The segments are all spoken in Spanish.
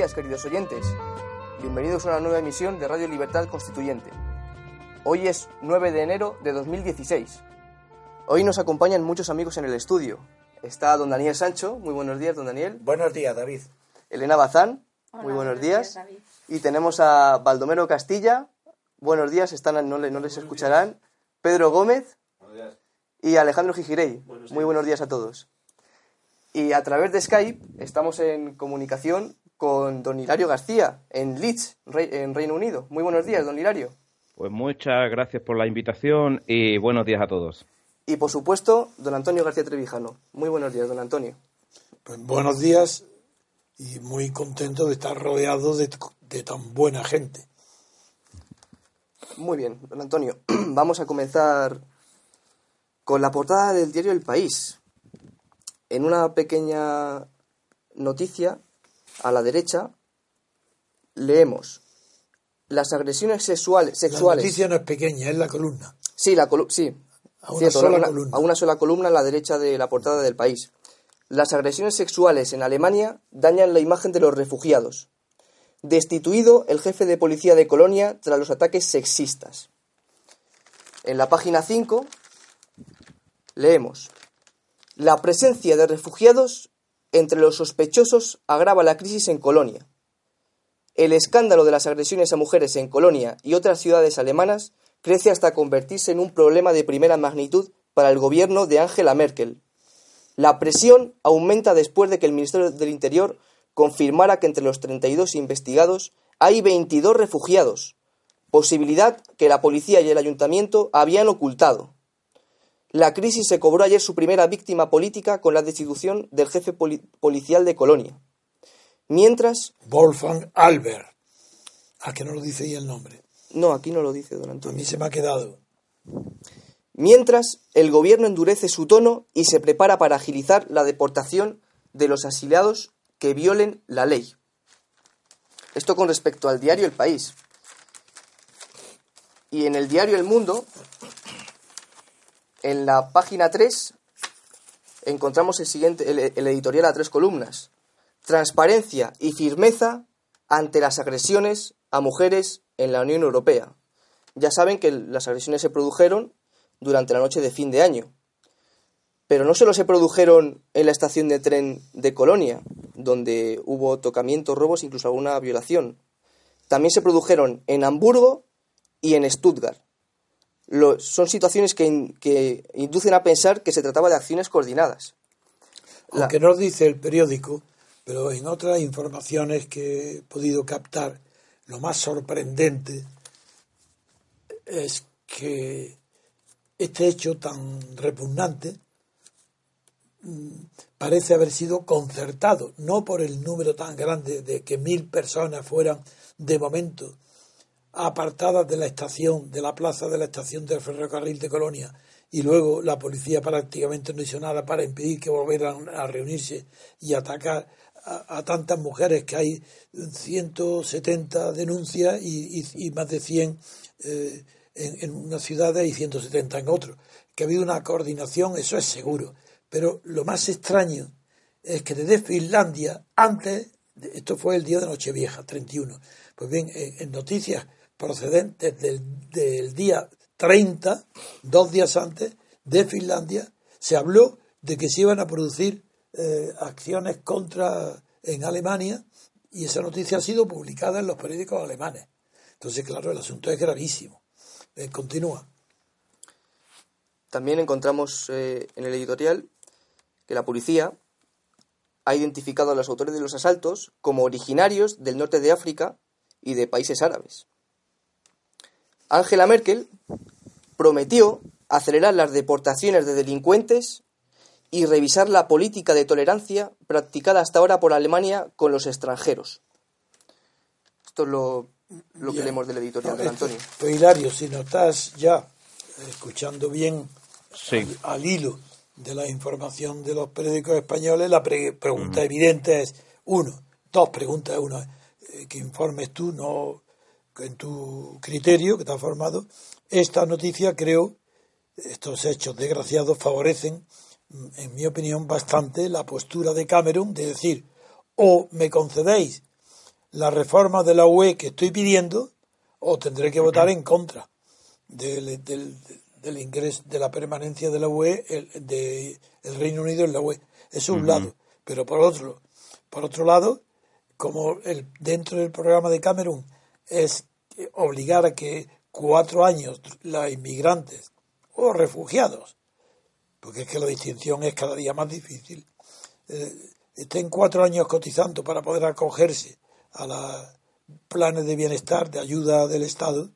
buenos días, queridos oyentes. Bienvenidos a una nueva emisión de Radio Libertad Constituyente. Hoy es 9 de enero de 2016. Hoy nos acompañan muchos amigos en el estudio. Está don Daniel Sancho. Muy buenos días, don Daniel. Buenos días, David. Elena Bazán. muy buenos, días. y tenemos a Baldomero Castilla. Buenos días, están, no, no les escucharán. Pedro Gómez. Y Alejandro Gijirey. Muy buenos días a todos. Y a través de Skype estamos en comunicación con don Hilario García en Leeds, en Reino Unido. Muy buenos días, don Hilario. Pues muchas gracias por la invitación y buenos días a todos. Y por supuesto, don Antonio García Trevijano. Muy buenos días, don Antonio. Pues buenos días y muy contento de estar rodeado de, de tan buena gente. Muy bien, don Antonio. Vamos a comenzar con la portada del diario El País en una pequeña noticia a la derecha leemos las agresiones sexuales sexuales. La noticia no es pequeña, es la columna. Sí, la sí. A una, sola columna. a una sola columna a la derecha de la portada del país. Las agresiones sexuales en Alemania dañan la imagen de los refugiados. Destituido el jefe de policía de Colonia tras los ataques sexistas. En la página 5 leemos la presencia de refugiados entre los sospechosos agrava la crisis en Colonia. El escándalo de las agresiones a mujeres en Colonia y otras ciudades alemanas crece hasta convertirse en un problema de primera magnitud para el gobierno de Angela Merkel. La presión aumenta después de que el Ministerio del Interior confirmara que entre los 32 investigados hay 22 refugiados, posibilidad que la policía y el ayuntamiento habían ocultado. La crisis se cobró ayer su primera víctima política con la destitución del jefe policial de Colonia. Mientras. Wolfgang Albert. ¿A que no lo dice ahí el nombre? No, aquí no lo dice, don Antonio. A mí se me ha quedado. Mientras, el gobierno endurece su tono y se prepara para agilizar la deportación de los asiliados que violen la ley. Esto con respecto al diario El País. Y en el diario El Mundo en la página 3 encontramos el siguiente, el, editorial a tres columnas. Transparencia y firmeza ante las agresiones a mujeres en la Unión Europea. Ya saben que las agresiones se produjeron durante la noche de fin de año. Pero no solo se produjeron en la estación de tren de Colonia, donde hubo tocamientos, robos, incluso alguna violación. También se produjeron en Hamburgo y en Stuttgart son situaciones que, inducen a pensar que se trataba de acciones coordinadas. Aunque no dice el periódico, pero en otras informaciones que he podido captar, lo más sorprendente es que este hecho tan repugnante mm, parece haber sido concertado, no por el número tan grande de que mil personas fueran de momento apartadas de la estación, de la plaza de la estación del ferrocarril de Colonia, y luego la policía prácticamente no hizo nada para impedir que volvieran a reunirse y atacar a, tantas mujeres que hay 170 denuncias y, más de 100 eh, en, en unas ciudades y 170 en otras. Que ha habido una coordinación, eso es seguro. Pero lo más extraño es que desde Finlandia, antes, esto fue el día de Nochevieja, 31, pues bien, en noticias procedentes del, día 30, dos días antes, de Finlandia, se habló de que se iban a producir eh, acciones contra en Alemania y esa noticia ha sido publicada en los periódicos alemanes. Entonces, claro, el asunto es gravísimo. Eh, continúa. También encontramos eh, en el editorial que la policía ha identificado a los autores de los asaltos como originarios del norte de África y de países árabes. Angela Merkel prometió acelerar las deportaciones de delincuentes y revisar la política de tolerancia practicada hasta ahora por Alemania con los extranjeros. Esto es lo, que leemos del editorial de Antonio. Pues Hilario, si no estás ya escuchando bien al, hilo de la información de los periódicos españoles, la pregunta evidente es, uno, dos preguntas, uno, eh, que informes tú, no en tu criterio que te ha formado, esta noticia creo, estos hechos desgraciados favorecen, en mi opinión, bastante la postura de Cameron de decir, o me concedéis la reforma de la UE que estoy pidiendo o tendré que votar en contra del, del, ingreso, de la permanencia de la UE, el, de el Reino Unido en la UE. Es un lado. Pero por otro, por otro lado, como el, dentro del programa de Camerún es obligar a que cuatro años los inmigrantes o refugiados, porque es que la distinción es cada día más difícil, eh, estén cuatro años cotizando para poder acogerse a los planes de bienestar, de ayuda del Estado,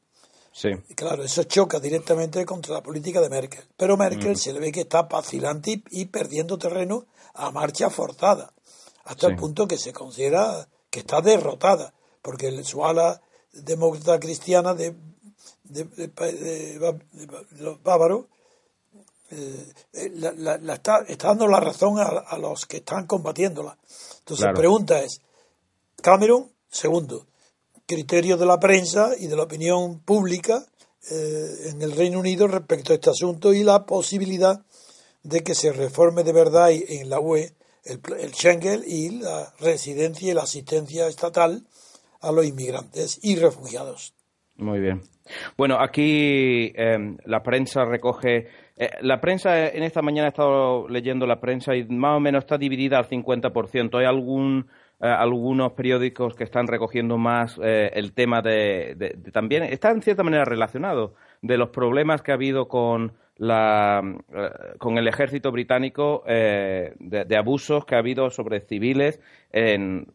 Sí. claro, eso choca directamente contra la política de Merkel. Pero Merkel se le ve que está vacilante y, perdiendo terreno a marcha forzada, hasta el punto que se considera que está derrotada, porque su ala demócrata cristiana de, los bávaros eh, eh, la, está, está, dando la razón a, los que están combatiéndola. Entonces, la pregunta es, Cameron, segundo, criterio de la prensa y de la opinión pública eh, en el Reino Unido respecto a este asunto y la posibilidad de que se reforme de verdad en la UE el, el Schengen y la residencia y la asistencia estatal a los inmigrantes y refugiados. Muy bien. Bueno, aquí em, la prensa recoge. Eh, la prensa, en esta mañana he estado leyendo la prensa y más o menos está dividida al 50%. Hay algún eh, algunos periódicos que están recogiendo más eh, el tema de, también está en cierta manera relacionado de los problemas que ha habido con la eh, con el ejército británico de, abusos que ha habido sobre civiles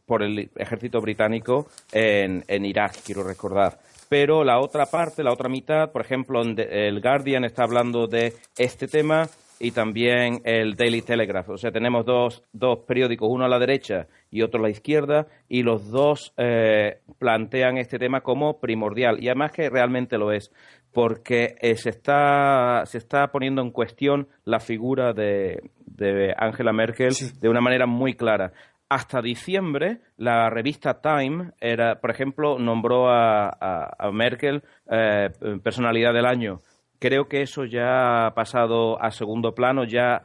por el ejército británico en, en Irak quiero recordar pero la otra parte, la otra mitad, por ejemplo, el Guardian está hablando de este tema y también el Daily Telegraph. O sea, tenemos dos, dos periódicos, uno a la derecha y otro a la izquierda, y los dos eh, plantean este tema como primordial. Y además que realmente lo es, porque eh, se, está, se está poniendo en cuestión la figura de, de Angela Merkel de una manera muy clara. Hasta diciembre, la revista Time, era, por ejemplo, nombró a, a, Merkel eh, personalidad del año creo que eso ya ha pasado a segundo plano. Ya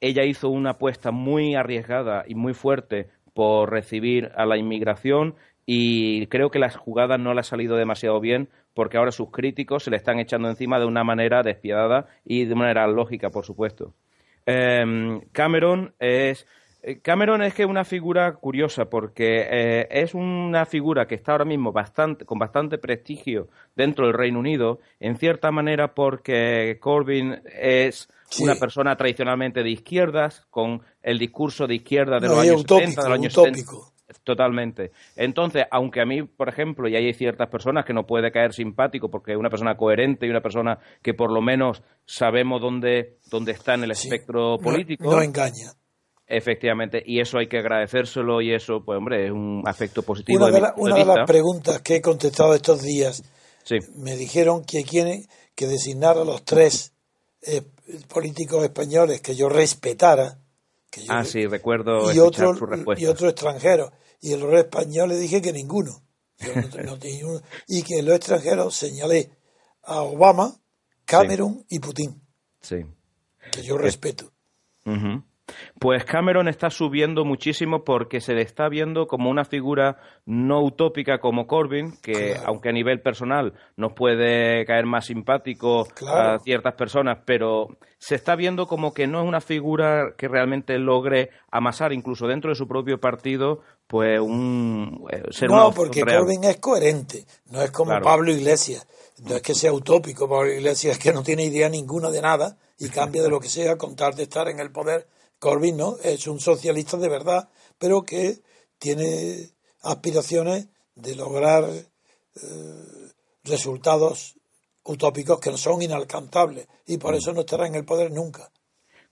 ella hizo una apuesta muy arriesgada y muy fuerte por recibir a la inmigración y creo que las jugadas no le ha salido demasiado bien porque ahora sus críticos se le están echando encima de una manera despiadada y de manera lógica, por supuesto. Em, Cameron es eh, Cameron es que es una figura curiosa porque eh, es una figura que está ahora mismo bastante, con bastante prestigio dentro del Reino Unido, en cierta manera porque Corbyn es una persona tradicionalmente de izquierdas, con el discurso de izquierda de los años 70, de los años Totalmente. Entonces, aunque a mí, por ejemplo, y hay ciertas personas que no puede caer simpático porque es una persona coherente y una persona que por lo menos sabemos dónde, dónde está en el espectro político. no engaña Efectivamente, y eso hay que agradecérselo y eso, pues hombre, es un afecto positivo. Una de, las preguntas que he contestado estos días, me dijeron que quieren que designar a los tres eh, políticos españoles que yo respetara. Que ah, sí, recuerdo y otro, su respuesta. Y otro extranjero. Y el los españoles dije que ninguno. y que en los extranjeros señalé a Obama, Cameron y Putin. Sí. Que yo respeto. Pues Cameron está subiendo muchísimo porque se le está viendo como una figura no utópica como Corbyn, que aunque a nivel personal nos puede caer más simpático a ciertas personas, pero se está viendo como que no es una figura que realmente logre amasar incluso dentro de su propio partido pues un eh, ser no porque Corbyn es coherente no es como Pablo Iglesias. No es que sea utópico Pablo Iglesias es que no tiene idea ninguna de nada y cambia de lo que sea con tal de estar en el poder Corbyn no, es un socialista de verdad, pero que tiene aspiraciones de lograr eh, resultados utópicos que son inalcanzables y por mm. eso no estará en el poder nunca.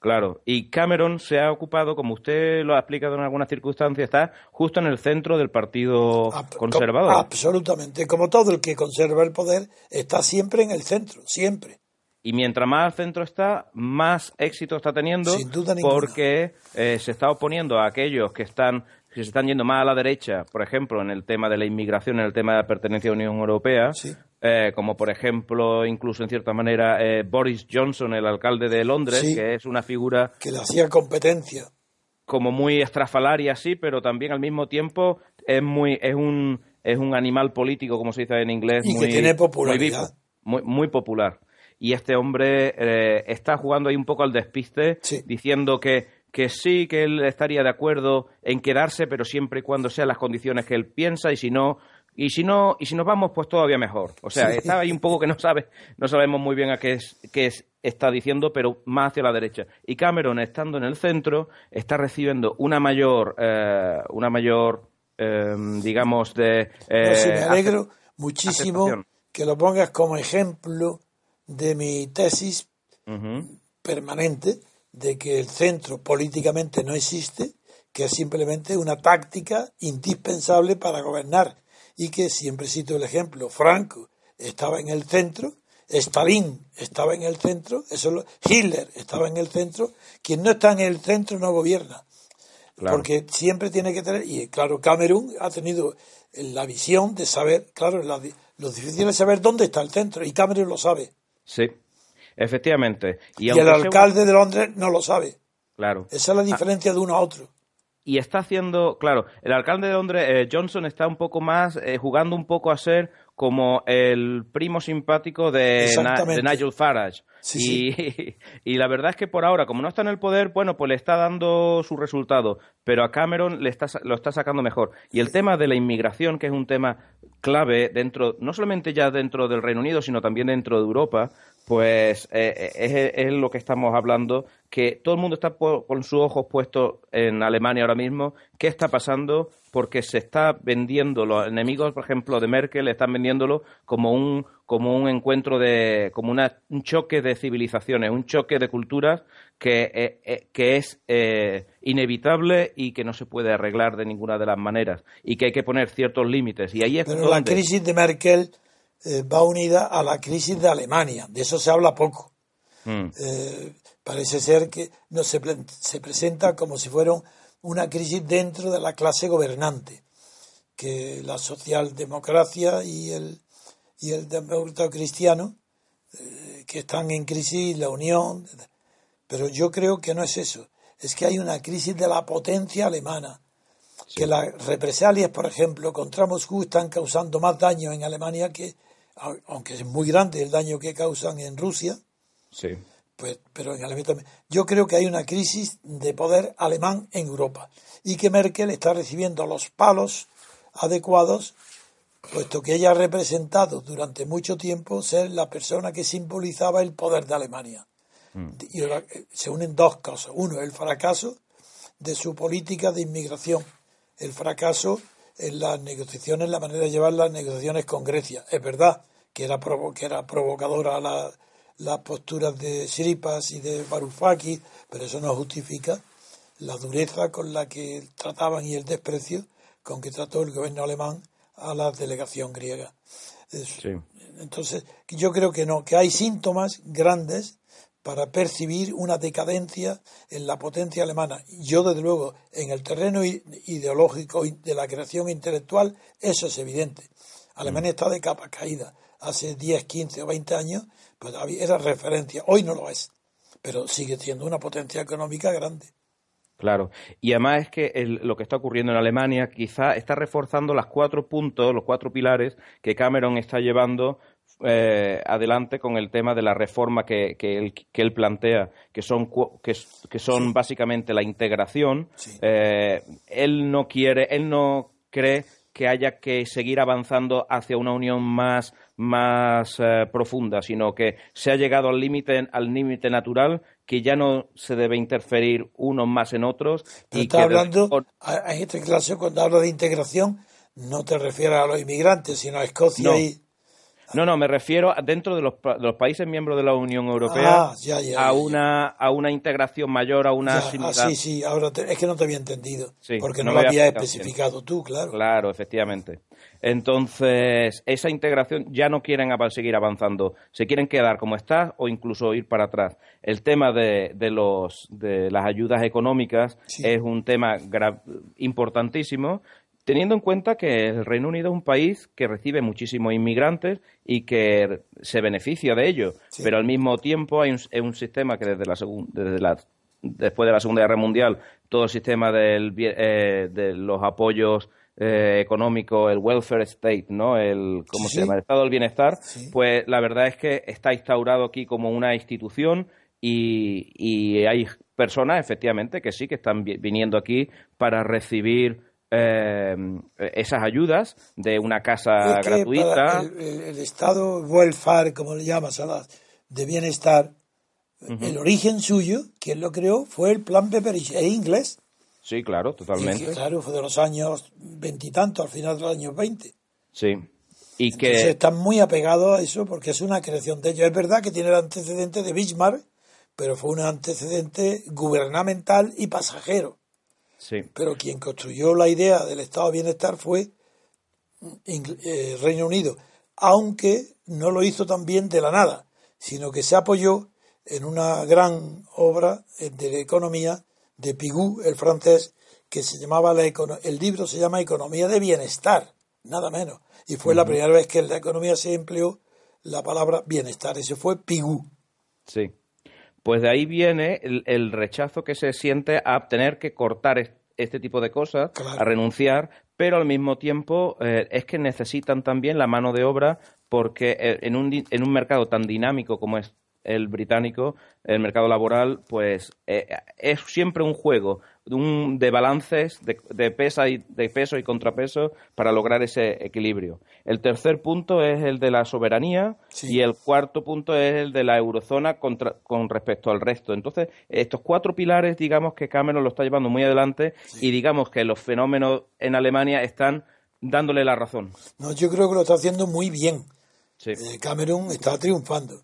Claro, y Cameron se ha ocupado, como usted lo ha explicado en algunas circunstancias, está justo en el centro del Partido Conservador. Absolutamente, como todo el que conserva el poder, está siempre en el centro, siempre. Y mientras más al centro está, más éxito está teniendo, porque eh, se está oponiendo a aquellos que están que se están yendo más a la derecha, por ejemplo, en el tema de la inmigración, en el tema de la pertenencia a la Unión Europea, eh, como por ejemplo, incluso en cierta manera, eh, Boris Johnson, el alcalde de Londres, que es una figura... Que le hacía competencia como muy estrafalaria, sí, pero también al mismo tiempo es muy es un es un animal político, como se dice en inglés, y muy, que tiene popularidad. Muy, muy, popular. Y este hombre eh, está jugando ahí un poco al despiste, diciendo que, que sí, que él estaría de acuerdo en quedarse, pero siempre y cuando sean las condiciones que él piensa, y si no, y si no, y si nos vamos, pues todavía mejor. O sea, está ahí un poco que no sabe, no sabemos muy bien a qué es, qué es, está diciendo, pero más hacia la derecha. Y Cameron, estando en el centro, está recibiendo una mayor, eh, una mayor, eh, digamos, de. Eh, me alegro muchísimo que lo pongas como ejemplo de mi tesis permanente de que el centro políticamente no existe, que es simplemente una táctica indispensable para gobernar y que siempre cito el ejemplo, Franco estaba en el centro, Stalin estaba en el centro, eso Hitler estaba en el centro, quien no está en el centro no gobierna. Porque siempre tiene que tener, y claro, Camerún ha tenido la visión de saber, claro, lo difícil es saber dónde está el centro, y Camerún lo sabe. Sí, efectivamente. Y, el alcalde de Londres no lo sabe. Claro. Esa es la diferencia de uno a otro y está haciendo, claro, el alcalde de Londres, eh, Johnson, está un poco más eh, jugando un poco a ser como el primo simpático de, Nigel Farage. y, y, la verdad es que por ahora, como no está en el poder, bueno, pues le está dando su resultado, pero a Cameron le está, lo está sacando mejor. Y el tema de la inmigración, que es un tema clave dentro, no solamente ya dentro del Reino Unido, sino también dentro de Europa, pues eh, eh, es, lo que estamos hablando, que todo el mundo está con sus ojos puestos en Alemania ahora mismo. ¿Qué está pasando? Porque se está vendiendo, los enemigos, por ejemplo, de Merkel, están vendiéndolo como un, como un encuentro de, como un choque de civilizaciones, un choque de culturas que, eh, que es inevitable y que no se puede arreglar de ninguna de las maneras y que hay que poner ciertos límites. Y ahí es Pero la crisis de Merkel eh, va unida a la crisis de Alemania. De eso se habla poco. Mm. Eh, parece ser que no se, se presenta como si fuera una crisis dentro de la clase gobernante, que la socialdemocracia y el, y el demócrata cristiano, eh, que están en crisis, la unión. Pero yo creo que no es eso. Es que hay una crisis de la potencia alemana. Que las represalias, por ejemplo, contra Moscú están causando más daño en Alemania que aunque es muy grande el daño que causan en Rusia, sí. pues, pero en Alemania también. Yo creo que hay una crisis de poder alemán en Europa y que Merkel está recibiendo los palos adecuados, puesto que ella ha representado durante mucho tiempo ser la persona que simbolizaba el poder de Alemania. Mm. Y se unen dos cosas. Uno, el fracaso de su política de inmigración, el fracaso en las negociaciones, la manera de llevar las negociaciones con Grecia. Es verdad que era, que era provocadora la, las posturas de Siripas y de Varoufakis, pero eso no justifica la dureza con la que trataban y el desprecio con que trató el gobierno alemán a la delegación griega. Entonces, yo creo que no, que hay síntomas grandes para percibir una decadencia en la potencia alemana. Yo, desde luego, en el terreno ideológico de la creación intelectual, eso es evidente. Alemania está de capa caída. Hace 10, 15 o 20 años pues era referencia. Hoy no lo es, pero sigue siendo una potencia económica grande. Claro, y además es que lo que está ocurriendo en Alemania quizá está reforzando los cuatro puntos, los cuatro pilares que Cameron está llevando eh, adelante con el tema de la reforma que, que, él, que él, plantea, que son, que, que son básicamente la integración. Eh, él no quiere, él no cree que haya que seguir avanzando hacia una unión más, más eh, profunda, sino que se ha llegado al límite al límite natural, que ya no se debe interferir unos más en otros. y está hablando, en este caso, cuando hablo de integración, no te refieres a los inmigrantes, sino a Escocia y no, no, me refiero dentro de los, países miembros de la Unión Europea ah, a, una, a una integración mayor, a una ah, sí, sí, ahora es que no te había entendido, porque no, lo había especificado tú, claro. Claro, efectivamente. Entonces, esa integración ya no quieren seguir avanzando, se quieren quedar como está o incluso ir para atrás. El tema de, de, los, de las ayudas económicas es un tema importantísimo teniendo en cuenta que el Reino Unido es un país que recibe muchísimos inmigrantes y que se beneficia de ello, pero al mismo tiempo hay un, es un sistema que desde la, desde la después de la Segunda Guerra Mundial todo el sistema del, eh, de los apoyos eh, económico, el welfare state, ¿no? El, ¿cómo se llama? El estado del bienestar, pues la verdad es que está instaurado aquí como una institución y, hay personas, efectivamente, que sí, que están viniendo aquí para recibir eh, esas ayudas de una casa gratuita. El, estado welfare, como le llamas, de bienestar, el origen suyo, quien lo creó, fue el plan Pepperidge, es inglés. Sí, claro, totalmente. claro, fue de los años veintitantos, al final de los años veinte. Sí. Y que... están muy apegados a eso porque es una creación de ellos. Es verdad que tiene el antecedente de Bismarck, pero fue un antecedente gubernamental y pasajero. Sí. Pero quien construyó la idea del estado de bienestar fue eh, Reino Unido, aunque no lo hizo también de la nada, sino que se apoyó en una gran obra de economía de Pigou, el francés, que se llamaba la el libro se llama Economía de Bienestar, nada menos. Y fue la primera vez que en la economía se empleó la palabra bienestar. Ese fue Pigou. Sí. Pues de ahí viene el, rechazo que se siente a tener que cortar este tipo de cosas, a renunciar, pero al mismo tiempo eh, es que necesitan también la mano de obra porque eh, en un, en un mercado tan dinámico como es el británico, el mercado laboral, pues eh, es siempre un juego de balances de, de, y, de peso y contrapeso para lograr ese equilibrio. El tercer punto es el de la soberanía y el cuarto punto es el de la eurozona contra, con respecto al resto. Entonces, estos cuatro pilares, digamos que Cameron lo está llevando muy adelante y digamos que los fenómenos en Alemania están dándole la razón. No, yo creo que lo está haciendo muy bien. Eh, Cameron está triunfando.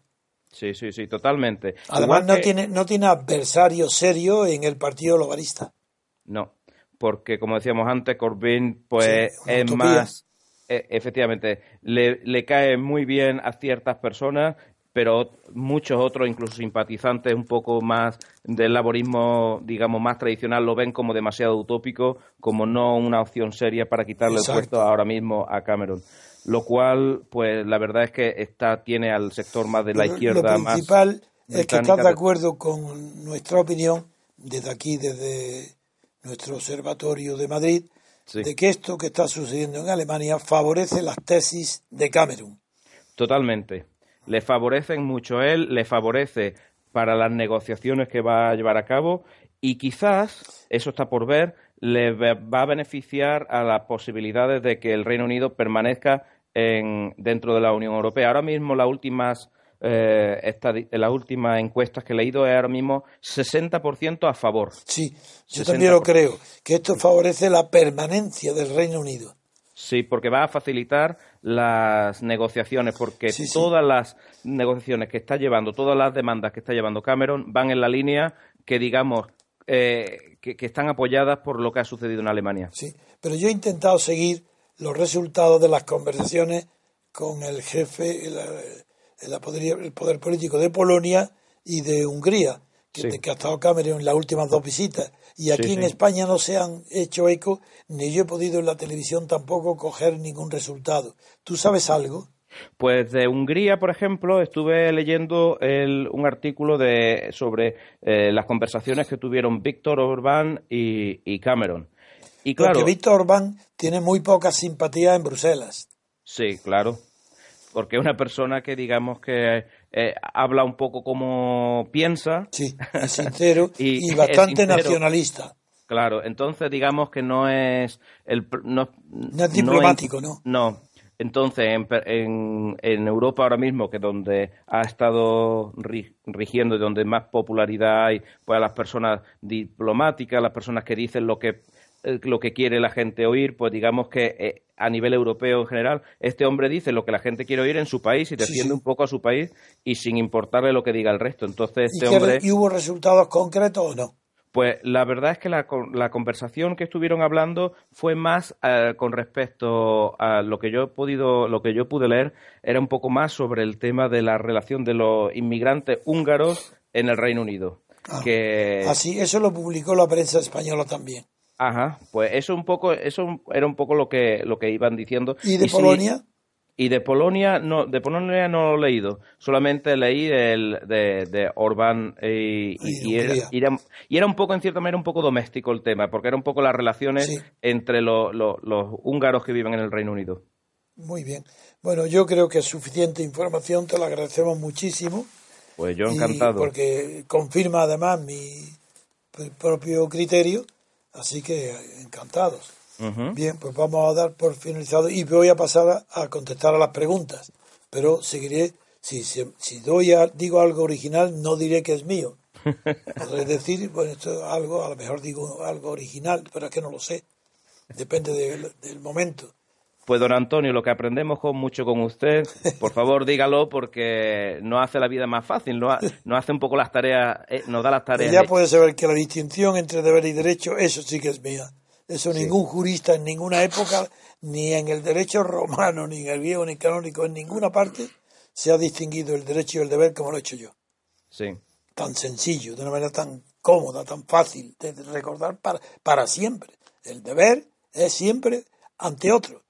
Sí, sí, sí, totalmente. Además, no, tiene, no tiene adversario serio en el Partido Globalista. No, porque como decíamos antes, Corbyn pues es más, e, efectivamente, le, le cae muy bien a ciertas personas, pero muchos otros, incluso simpatizantes un poco más del laborismo, digamos, más tradicional, lo ven como demasiado utópico, como no una opción seria para quitarle el puesto ahora mismo a Cameron. Lo cual, pues la verdad es que está, tiene al sector más de la izquierda lo principal es que estás de acuerdo con nuestra opinión, desde aquí, desde nuestro observatorio de Madrid, de que esto que está sucediendo en Alemania favorece las tesis de Cameron. Totalmente. Le favorecen mucho él, le favorece para las negociaciones que va a llevar a cabo y quizás, eso está por ver, le va a beneficiar a las posibilidades de que el Reino Unido permanezca dentro de la Unión Europea. Ahora mismo las últimas eh, las últimas encuestas que he leído es ahora mismo 60% a favor. Sí, yo también lo creo, que esto favorece la permanencia del Reino Unido. Sí, porque va a facilitar las negociaciones, porque todas las negociaciones que está llevando, todas las demandas que está llevando Cameron van en la línea que, digamos, eh, que, que, están apoyadas por lo que ha sucedido en Alemania. Sí, pero yo he intentado seguir los resultados de las conversaciones con el jefe, el, el, poder, político de Polonia y de Hungría, que, ha estado Cameron en las últimas dos visitas. Y aquí en España no se han hecho eco, ni yo he podido en la televisión tampoco coger ningún resultado. ¿Tú sabes algo? Pues de Hungría, por ejemplo, estuve leyendo un artículo de, sobre eh, las conversaciones que tuvieron Víctor Orbán y Cameron. Y claro, porque Víctor Orbán tiene muy poca simpatía en Bruselas. Sí, claro. Porque una persona que, digamos, que eh, habla un poco como piensa. Sí, es sincero y, bastante nacionalista. Claro, entonces digamos que no es el no, es diplomático, ¿no? No. Entonces, en, en, Europa ahora mismo, que donde ha estado rigiendo y donde más popularidad hay, pues a las personas diplomáticas, las personas que dicen lo que eh, lo que quiere la gente oír, pues digamos que eh, a nivel europeo en general, este hombre dice lo que la gente quiere oír en su país y defiende un poco a su país y sin importarle lo que diga el resto. Entonces, este hombre... ¿Y hubo resultados concretos o no? Pues la verdad es que la, la conversación que estuvieron hablando fue más eh, con respecto a lo que yo he podido, lo que yo pude leer, era un poco más sobre el tema de la relación de los inmigrantes húngaros en el Reino Unido. Ah, que... Así, eso lo publicó la prensa española también. Ajá, pues eso un poco, eso era un poco lo que, lo que iban diciendo. ¿Y de Polonia? Y de Polonia no, de Polonia no lo he leído, solamente leí el de, de Orbán y, era, y, era, un poco, en cierta manera, un poco doméstico el tema, porque era un poco las relaciones entre los húngaros que viven en el Reino Unido. Muy bien. Bueno, yo creo que es suficiente información, te lo agradecemos muchísimo. Pues yo encantado. porque confirma además mi propio criterio, así que encantados. Bien, pues vamos a dar por finalizado y voy a pasar a, contestar a las preguntas, pero seguiré, si, si, doy digo algo original, no diré que es mío. Podré decir, bueno, esto es algo, a lo mejor digo algo original, pero es que no lo sé. Depende del momento. Pues don Antonio, lo que aprendemos con mucho con usted, por favor dígalo porque no hace la vida más fácil, no, hace un poco las tareas, eh, nos da las tareas. Ya puede saber que la distinción entre deber y derecho, eso sí que es mía. Eso ningún jurista en ninguna época, ni en el derecho romano, ni en el viejo, ni canónico, en ninguna parte, se ha distinguido el derecho y el deber como lo he hecho yo. Sí. Tan sencillo, de una manera tan cómoda, tan fácil de recordar para, para siempre. El deber es siempre ante otro.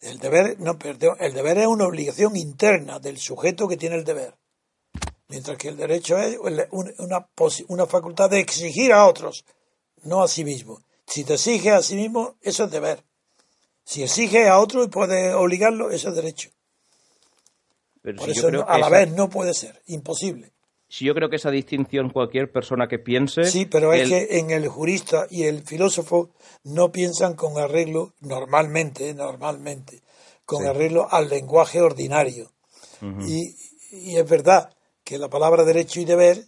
El deber, no, perdón, el deber es una obligación interna del sujeto que tiene el deber. Mientras que el derecho es una, una facultad de exigir a otros no a sí mismo. Si te exige a sí mismo, eso es deber. Si exige a otro y puede obligarlo, eso es derecho. Por eso a la vez no puede ser, imposible. Si yo creo que esa distinción cualquier persona que piense... Sí, pero es que en el jurista y el filósofo no piensan con arreglo, normalmente, normalmente, con arreglo al lenguaje ordinario. y, y es verdad que la palabra derecho y deber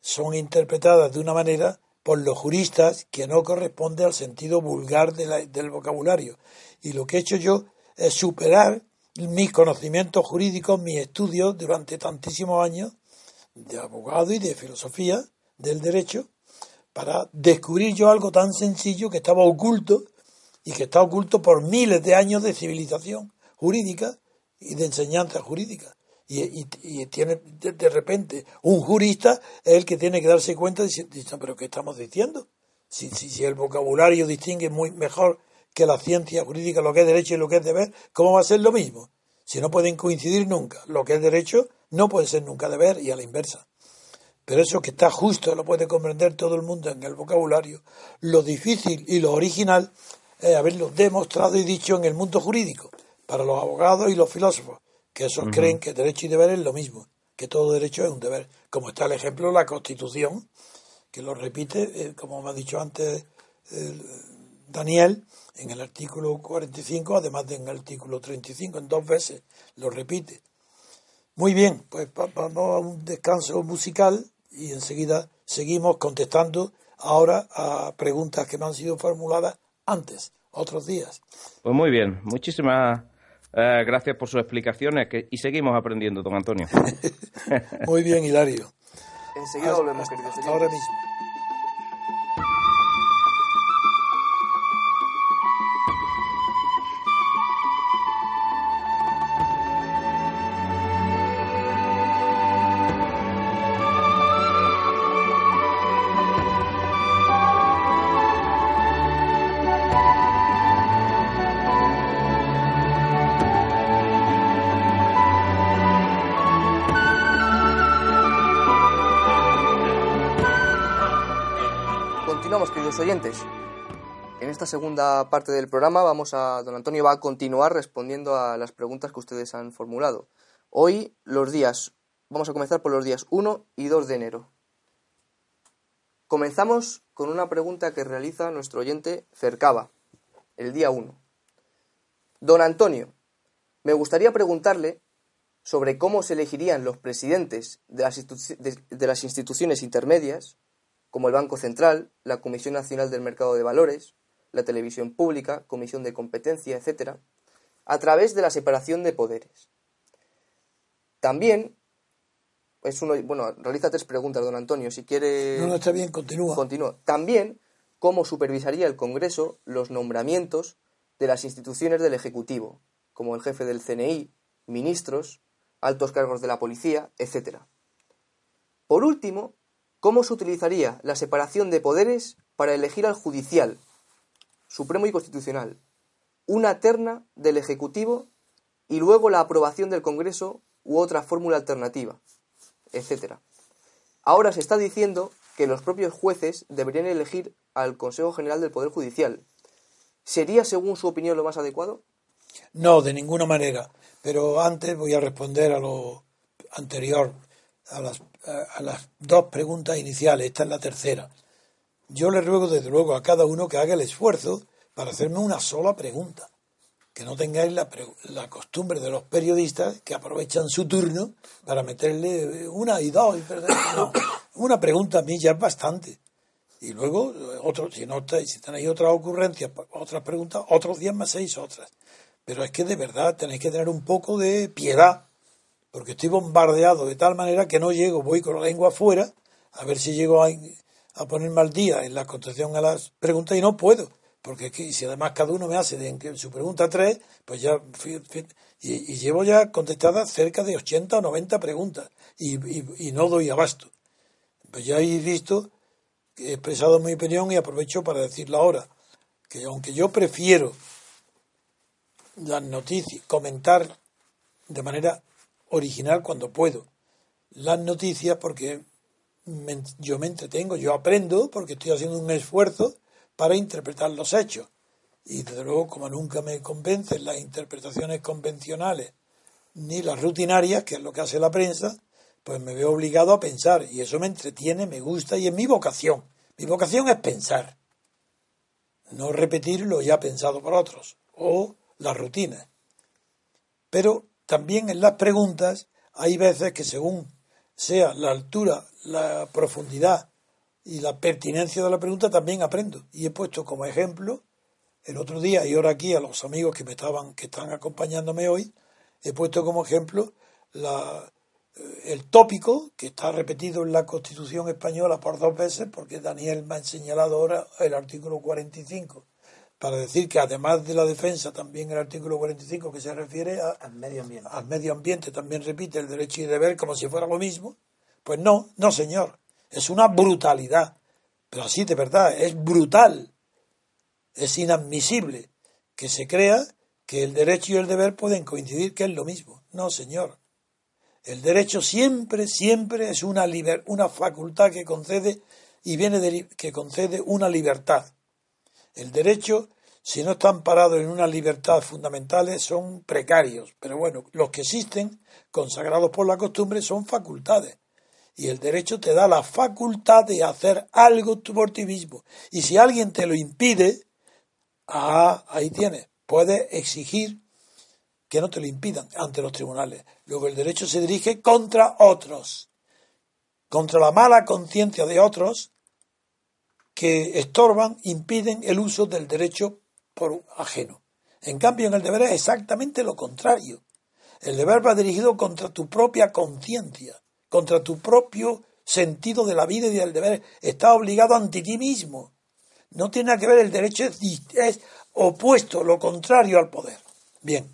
son interpretadas de una manera por los juristas que no corresponde al sentido vulgar del vocabulario. Y lo que he hecho yo es superar mis conocimientos jurídicos, mis estudios durante tantísimos años de abogado y de filosofía del derecho, para descubrir yo algo tan sencillo que estaba oculto y que está oculto por miles de años de civilización jurídica y de enseñanza jurídica y, tiene de, repente un jurista es el que tiene que darse cuenta diciendo, pero ¿qué estamos diciendo? Si, si, el vocabulario distingue muy mejor que la ciencia jurídica lo que es derecho y lo que es deber, ¿cómo va a ser lo mismo? Si no pueden coincidir nunca, lo que es derecho no puede ser nunca deber y a la inversa. Pero eso que está justo lo puede comprender todo el mundo en el vocabulario. Lo difícil y lo original es haberlo demostrado y dicho en el mundo jurídico, para los abogados y los filósofos que esos creen que derecho y deber es lo mismo, que todo derecho es un deber, como está el ejemplo de la Constitución, que lo repite, eh, como me ha dicho antes Daniel, en el artículo 45, además de en el artículo 35, en dos veces lo repite. Muy bien, pues vamos a un descanso musical y enseguida seguimos contestando ahora a preguntas que me han sido formuladas antes, otros días. Pues muy bien, muchísimas eh, gracias por sus explicaciones y seguimos aprendiendo, don Antonio. Muy bien, Hilario. Enseguida volvemos, queridos. Ahora mismo. Oyentes. En esta segunda parte del programa vamos a don Antonio va a continuar respondiendo a las preguntas que ustedes han formulado. Hoy los días vamos a comenzar por los días 1 y 2 de enero. Comenzamos con una pregunta que realiza nuestro oyente Cercaba, el día 1. Don Antonio, me gustaría preguntarle sobre cómo se elegirían los presidentes de las, de las instituciones intermedias como el Banco Central, la Comisión Nacional del Mercado de Valores, la Televisión Pública, Comisión de Competencia, etc., a través de la separación de poderes. También, es uno, bueno, realiza tres preguntas, don Antonio, si quiere... No, no, está bien, continúa. Continúa. También, cómo supervisaría el Congreso los nombramientos de las instituciones del Ejecutivo, como el jefe del CNI, ministros, altos cargos de la policía, etc. Por último, ¿Cómo se utilizaría la separación de poderes para elegir al judicial, supremo y constitucional, una terna del Ejecutivo y luego la aprobación del Congreso u otra fórmula alternativa, etc. Ahora se está diciendo que los propios jueces deberían elegir al Consejo General del Poder Judicial. ¿Sería, según su opinión, lo más adecuado? No, de ninguna manera. Pero antes voy a responder a lo anterior, a las, a las dos preguntas iniciales. Esta es la tercera. Yo le ruego, desde luego, a cada uno que haga el esfuerzo para hacerme una sola pregunta. Que no tengáis la, la costumbre de los periodistas que aprovechan su turno para meterle una y dos. No, una pregunta a mí ya es bastante. Y luego, otro, si no si tenéis otras ocurrencias, otras preguntas, otros diez más seis otras. Pero es que de verdad tenéis que tener un poco de piedad, porque estoy bombardeado de tal manera que no llego, voy con la lengua afuera, a ver si llego a, a ponerme al día en la contestación a las preguntas y no puedo. Porque si además cada uno me hace su pregunta tres, pues ya. Y, llevo ya contestadas cerca de 80 o 90 preguntas y, y no doy abasto. Pues ya he visto que he expresado mi opinión y aprovecho para decirlo ahora. Que aunque yo prefiero las noticias, comentar de manera original cuando puedo las noticias porque yo me entretengo, yo aprendo porque estoy haciendo un esfuerzo para interpretar los hechos. Y desde luego, como nunca me convencen las interpretaciones convencionales ni las rutinarias, que es lo que hace la prensa, pues me veo obligado a pensar. Y eso me entretiene, me gusta y es mi vocación. Mi vocación es pensar, no repetir lo ya pensado por otros o las rutinas. Pero también en las preguntas hay veces que según sea la altura, la profundidad y la pertinencia de la pregunta, también aprendo. Y he puesto como ejemplo, el otro día y ahora aquí a los amigos que me estaban, que están acompañándome hoy, he puesto como ejemplo la, eh, el tópico que está repetido en la Constitución española por dos veces, porque Daniel me ha señalado ahora el artículo 45 para decir que además de la defensa, también el artículo 45 que se refiere al medio ambiente. Al medio ambiente también repite el derecho y deber como si fuera lo mismo. Pues no, no señor, es una brutalidad. Pero así de verdad, es brutal. Es inadmisible que se crea que el derecho y el deber pueden coincidir, que es lo mismo. No, señor. El derecho siempre, siempre es una, una facultad que concede y viene de, que concede una libertad. El derecho, si no están parados en una libertad fundamentales, son precarios. Pero bueno, los que existen, consagrados por la costumbre, son facultades. Y el derecho te da la facultad de hacer algo por ti mismo. Y si alguien te lo impide, ah, ahí tienes. Puedes exigir que no te lo impidan ante los tribunales. Luego el derecho se dirige contra otros, contra la mala conciencia de otros que estorban, impiden el uso del derecho por ajeno. En cambio, en el deber es exactamente lo contrario. El deber va dirigido contra tu propia conciencia, contra tu propio sentido de la vida y del deber. Está obligado ante ti mismo. No tiene nada que ver el derecho, es, es opuesto, lo contrario al poder. Bien,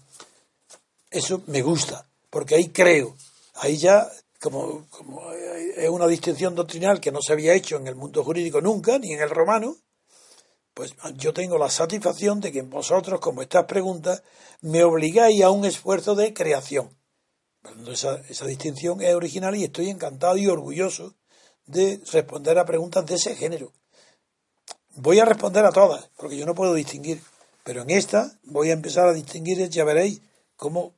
eso me gusta, porque ahí creo. Ahí ya como, como es una distinción doctrinal que no se había hecho en el mundo jurídico nunca, ni en el romano, pues yo tengo la satisfacción de que vosotros, como estas preguntas, me obligáis a un esfuerzo de creación. Esa, esa distinción es original y estoy encantado y orgulloso de responder a preguntas de ese género. Voy a responder a todas, porque yo no puedo distinguir, pero en esta voy a empezar a distinguir, ya veréis cómo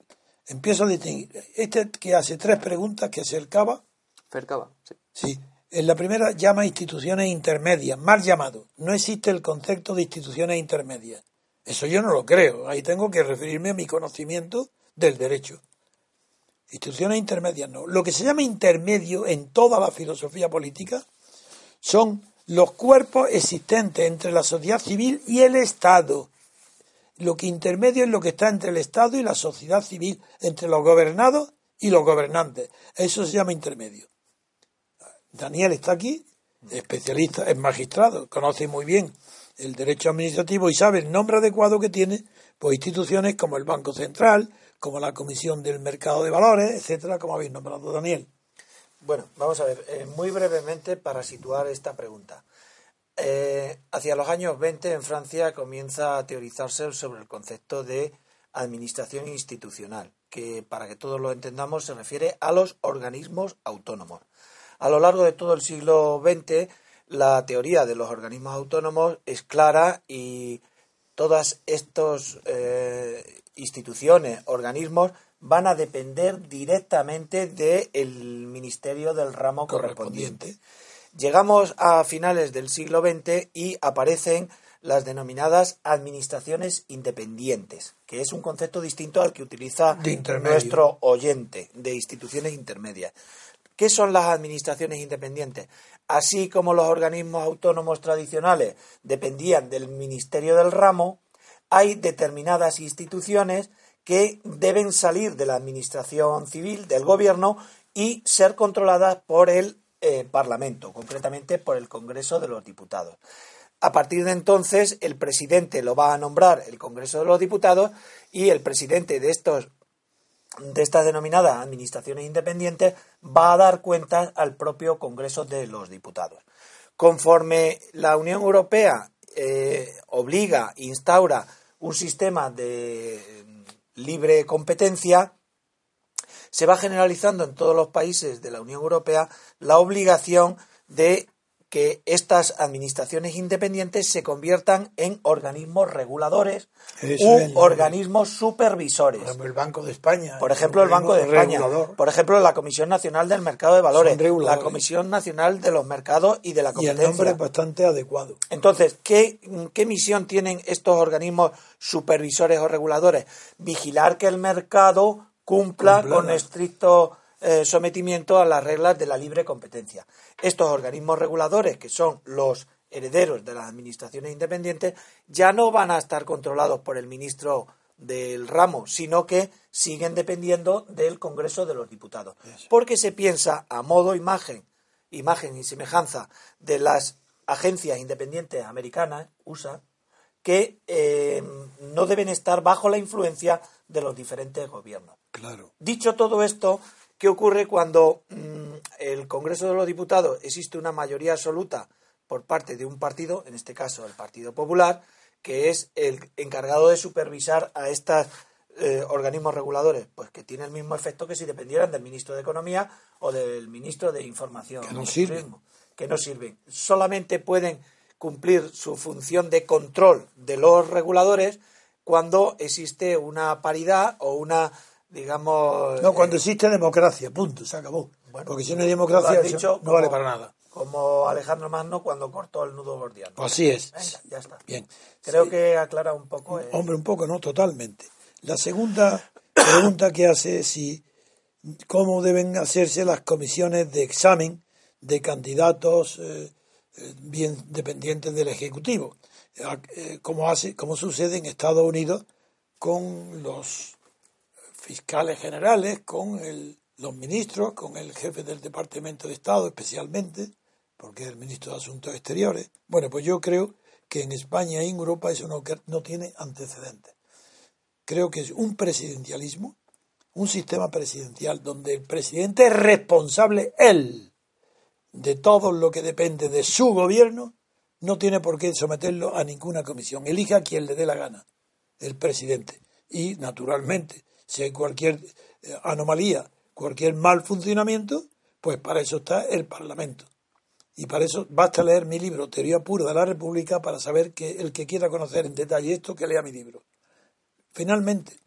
empiezo a distinguir. Este que hace tres preguntas que acercaba. Cercaba, sí. Sí. En la primera llama instituciones intermedias, mal llamado. No existe el concepto de instituciones intermedias. Eso yo no lo creo. Ahí tengo que referirme a mi conocimiento del derecho. Instituciones intermedias no. Lo que se llama intermedio en toda la filosofía política son los cuerpos existentes entre la sociedad civil y el Estado lo que intermedio es lo que está entre el Estado y la sociedad civil, entre los gobernados y los gobernantes. Eso se llama intermedio. Daniel está aquí, especialista, es magistrado, conoce muy bien el derecho administrativo y sabe el nombre adecuado que tiene por instituciones como el Banco Central, como la Comisión del Mercado de Valores, etcétera, como habéis nombrado, Daniel. Bueno, vamos a ver, eh, muy brevemente para situar esta pregunta. Eh, hacia los años 20 en Francia comienza a teorizarse sobre el concepto de administración institucional, que para que todos lo entendamos se refiere a los organismos autónomos. A lo largo de todo el siglo XX, la teoría de los organismos autónomos es clara y todas estas eh, instituciones, organismos, van a depender directamente del Ministerio del ramo correspondiente. Llegamos a finales del siglo XX y aparecen las denominadas administraciones independientes, que es un concepto distinto al que utiliza nuestro oyente de instituciones intermedias. ¿Qué son las administraciones independientes? Así como los organismos autónomos tradicionales dependían del Ministerio del Ramo, hay determinadas instituciones que deben salir de la administración civil, del gobierno, y ser controladas por el eh, Parlamento, concretamente por el Congreso de los Diputados. A partir de entonces, el presidente lo va a nombrar el Congreso de los Diputados y el presidente de estos de estas denominadas administraciones independientes va a dar cuentas al propio Congreso de los Diputados. Conforme la Unión Europea eh, obliga, instaura un sistema de libre competencia, se va generalizando en todos los países de la Unión Europea la obligación de que estas administraciones independientes se conviertan en organismos reguladores u organismos supervisores. Por ejemplo, el Banco de España. Por ejemplo, el Banco de España. Por ejemplo, la Comisión Nacional del Mercado de Valores. La Comisión Nacional de los Mercados y de la Competencia. Y el nombre es bastante adecuado. Entonces, ¿qué, ¿qué misión tienen estos organismos supervisores o reguladores? Vigilar que el mercado cumpla con estricto eh, sometimiento a las reglas de la libre competencia. Estos organismos reguladores, que son los herederos de las administraciones independientes, ya no van a estar controlados por el ministro del ramo, sino que siguen dependiendo del Congreso de los Diputados. Porque se piensa a modo imagen, imagen y semejanza de las agencias independientes americanas, USA, que eh, no deben estar bajo la influencia de los diferentes gobiernos. Claro. Dicho todo esto, ¿Qué ocurre cuando mm, el Congreso de los Diputados existe una mayoría absoluta por parte de un partido, en este caso el Partido Popular, que es el encargado de supervisar a estos eh, organismos reguladores? Pues que tiene el mismo efecto que si dependieran del ministro de Economía o del ministro de Información. Que no sirven. Que no sirven. Solamente pueden cumplir su función de control de los reguladores cuando existe una paridad o una digamos... No, cuando eh, existe democracia, punto, se acabó. Porque si no hay democracia, no vale para nada. Como Alejandro Magno cuando cortó el nudo gordiano. Así es. ya está. Bien. Creo que aclara un poco. Eh. Hombre, un poco, no, totalmente. La segunda pregunta que hace es si cómo deben hacerse las comisiones de examen de candidatos eh, bien dependientes del Ejecutivo, como, hace, como sucede en Estados Unidos con los fiscales generales, con los ministros, con el jefe del Departamento de Estado especialmente, porque es el ministro de Asuntos Exteriores. Bueno, pues yo creo que en España y en Europa eso no, no tiene antecedentes. Creo que es un presidencialismo, un sistema presidencial donde el presidente es responsable él de todo lo que depende de su gobierno, no tiene por qué someterlo a ninguna comisión. Elija a quien le dé la gana, el presidente. Y, naturalmente, si hay cualquier eh, anomalía, cualquier mal funcionamiento, pues para eso está el Parlamento. Y para eso basta leer mi libro, Teoría Pura de la República, para saber que el que quiera conocer en detalle esto, que lea mi libro. Finalmente,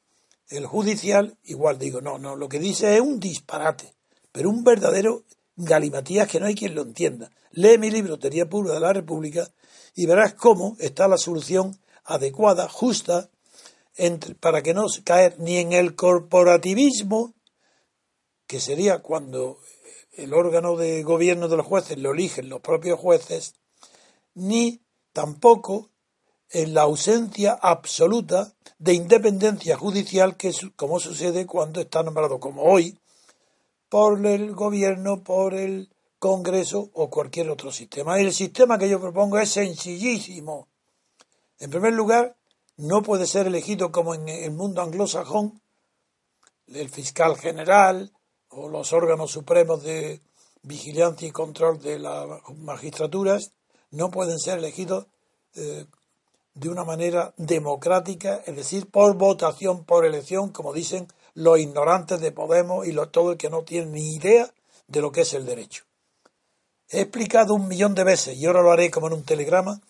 el judicial, igual digo, no, no, lo que dice es un disparate, pero un verdadero galimatías que no hay quien lo entienda. Lee mi libro, Teoría Pura de la República, y verás cómo está la solución adecuada, justa, para que no caer ni en el corporativismo, que sería cuando el órgano de gobierno de los jueces lo eligen los propios jueces, ni tampoco en la ausencia absoluta de independencia judicial, que como sucede cuando está nombrado, como hoy, por el gobierno, por el Congreso o cualquier otro sistema. El sistema que yo propongo es sencillísimo. En primer lugar, no puede ser elegido como en el mundo anglosajón el fiscal general o los órganos supremos de vigilancia y control de las magistraturas no pueden ser elegidos eh, de una manera democrática, es decir, por votación, por elección, como dicen los ignorantes de Podemos y lo, todo el que no tiene ni idea de lo que es el derecho. He explicado un millón de veces, y ahora lo haré como en un telegrama,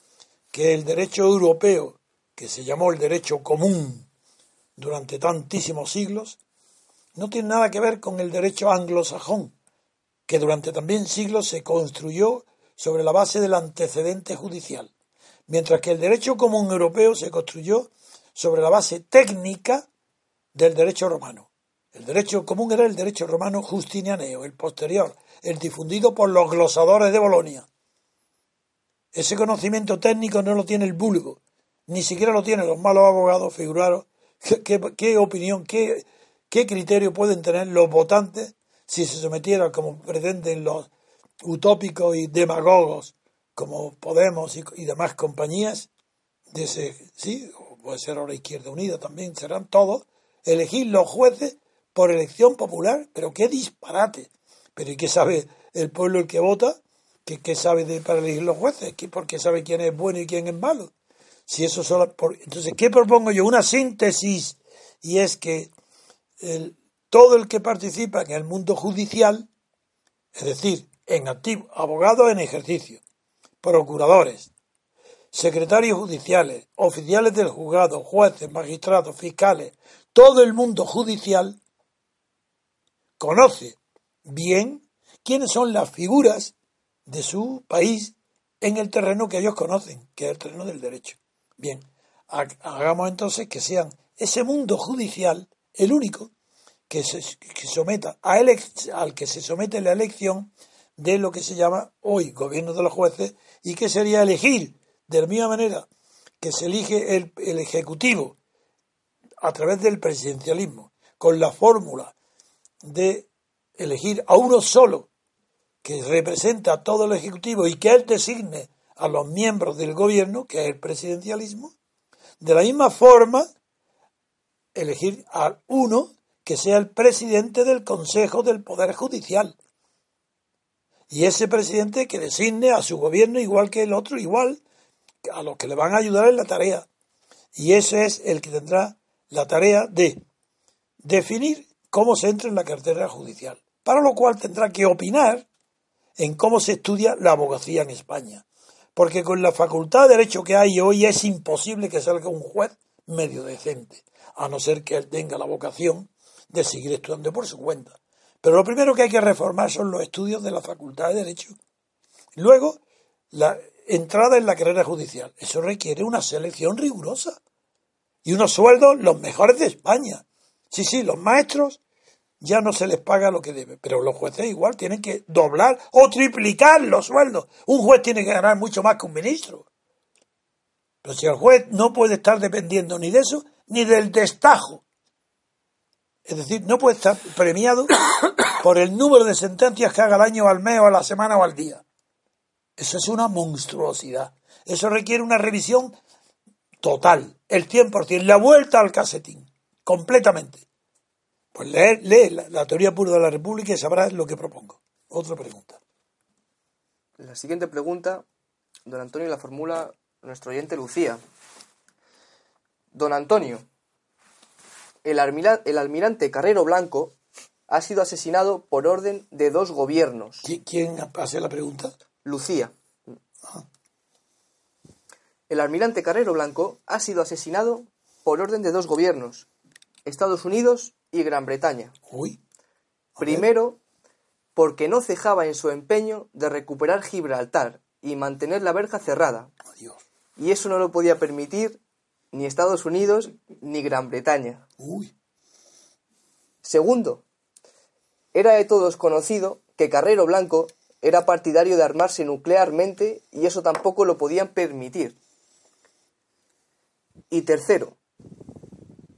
que el derecho europeo, que se llamó el derecho común durante tantísimos siglos, no tiene nada que ver con el derecho anglosajón, que durante también siglos se construyó sobre la base del antecedente judicial, mientras que el derecho común europeo se construyó sobre la base técnica del derecho romano. El derecho común era el derecho romano justinianeo, el posterior, el difundido por los glosadores de Bolonia. Ese conocimiento técnico no lo tiene el vulgo, ni siquiera lo tienen los malos abogados, figuraros, qué, opinión, qué, qué criterio pueden tener los votantes si se sometieran, como pretenden los utópicos y demagogos, como Podemos y, demás compañías, de ese, sí, puede ser ahora Izquierda Unida también, serán todos, elegir los jueces por elección popular, pero qué disparate. Pero ¿y qué sabe el pueblo el que vota? ¿Qué, qué sabe de, para elegir los jueces? ¿Qué, porque sabe quién es bueno y quién es malo. Si eso solo entonces, ¿qué propongo yo? Una síntesis, y es que el, todo el que participa en el mundo judicial, es decir, en activo, abogados en ejercicio, procuradores, secretarios judiciales, oficiales del juzgado, jueces, magistrados, fiscales, todo el mundo judicial conoce bien quiénes son las figuras de su país en el terreno que ellos conocen, que es el terreno del derecho. Bien, hagamos entonces que sean ese mundo judicial el único que se someta a al que se somete la elección de lo que se llama hoy gobierno de los jueces y que sería elegir de la misma manera que se elige el, el ejecutivo a través del presidencialismo con la fórmula de elegir a uno solo que representa a todo el ejecutivo y que él designe a los miembros del gobierno, que es el presidencialismo, de la misma forma elegir a uno que sea el presidente del Consejo del Poder Judicial. Y ese presidente que designe a su gobierno igual que el otro, igual a los que le van a ayudar en la tarea. Y ese es el que tendrá la tarea de definir cómo se entra en la cartera judicial, para lo cual tendrá que opinar en cómo se estudia la abogacía en España. Porque con la facultad de derecho que hay hoy es imposible que salga un juez medio decente, a no ser que él tenga la vocación de seguir estudiando por su cuenta. Pero lo primero que hay que reformar son los estudios de la Facultad de Derecho. Luego, la entrada en la carrera judicial. Eso requiere una selección rigurosa y unos sueldos los mejores de España. Sí, sí, los maestros ya no se les paga lo que debe, pero los jueces igual tienen que doblar o triplicar los sueldos. Un juez tiene que ganar mucho más que un ministro. Pero si el juez no puede estar dependiendo ni de eso, ni del destajo es decir, no puede estar premiado por el número de sentencias que haga al año, al mes, o a la semana o al día. Eso es una monstruosidad. Eso requiere una revisión total, el 100%, la vuelta al casetín, completamente. Pues lee, lee la, la, teoría pura de la República y sabrás lo que propongo. Otra pregunta. La siguiente pregunta, don Antonio, la formula nuestro oyente Lucía. Don Antonio, el, almirante Carrero Blanco ha sido asesinado por orden de dos gobiernos. ¿Quién hace la pregunta? Lucía. Ah. El almirante Carrero Blanco ha sido asesinado por orden de dos gobiernos, Estados Unidos y Gran Bretaña. Uy. Primero, porque no cejaba en su empeño de recuperar Gibraltar y mantener la verja cerrada. Adiós. Y eso no lo podía permitir ni Estados Unidos ni Gran Bretaña. Uy. Segundo, era de todos conocido que Carrero Blanco era partidario de armarse nuclearmente y eso tampoco lo podían permitir. Y tercero,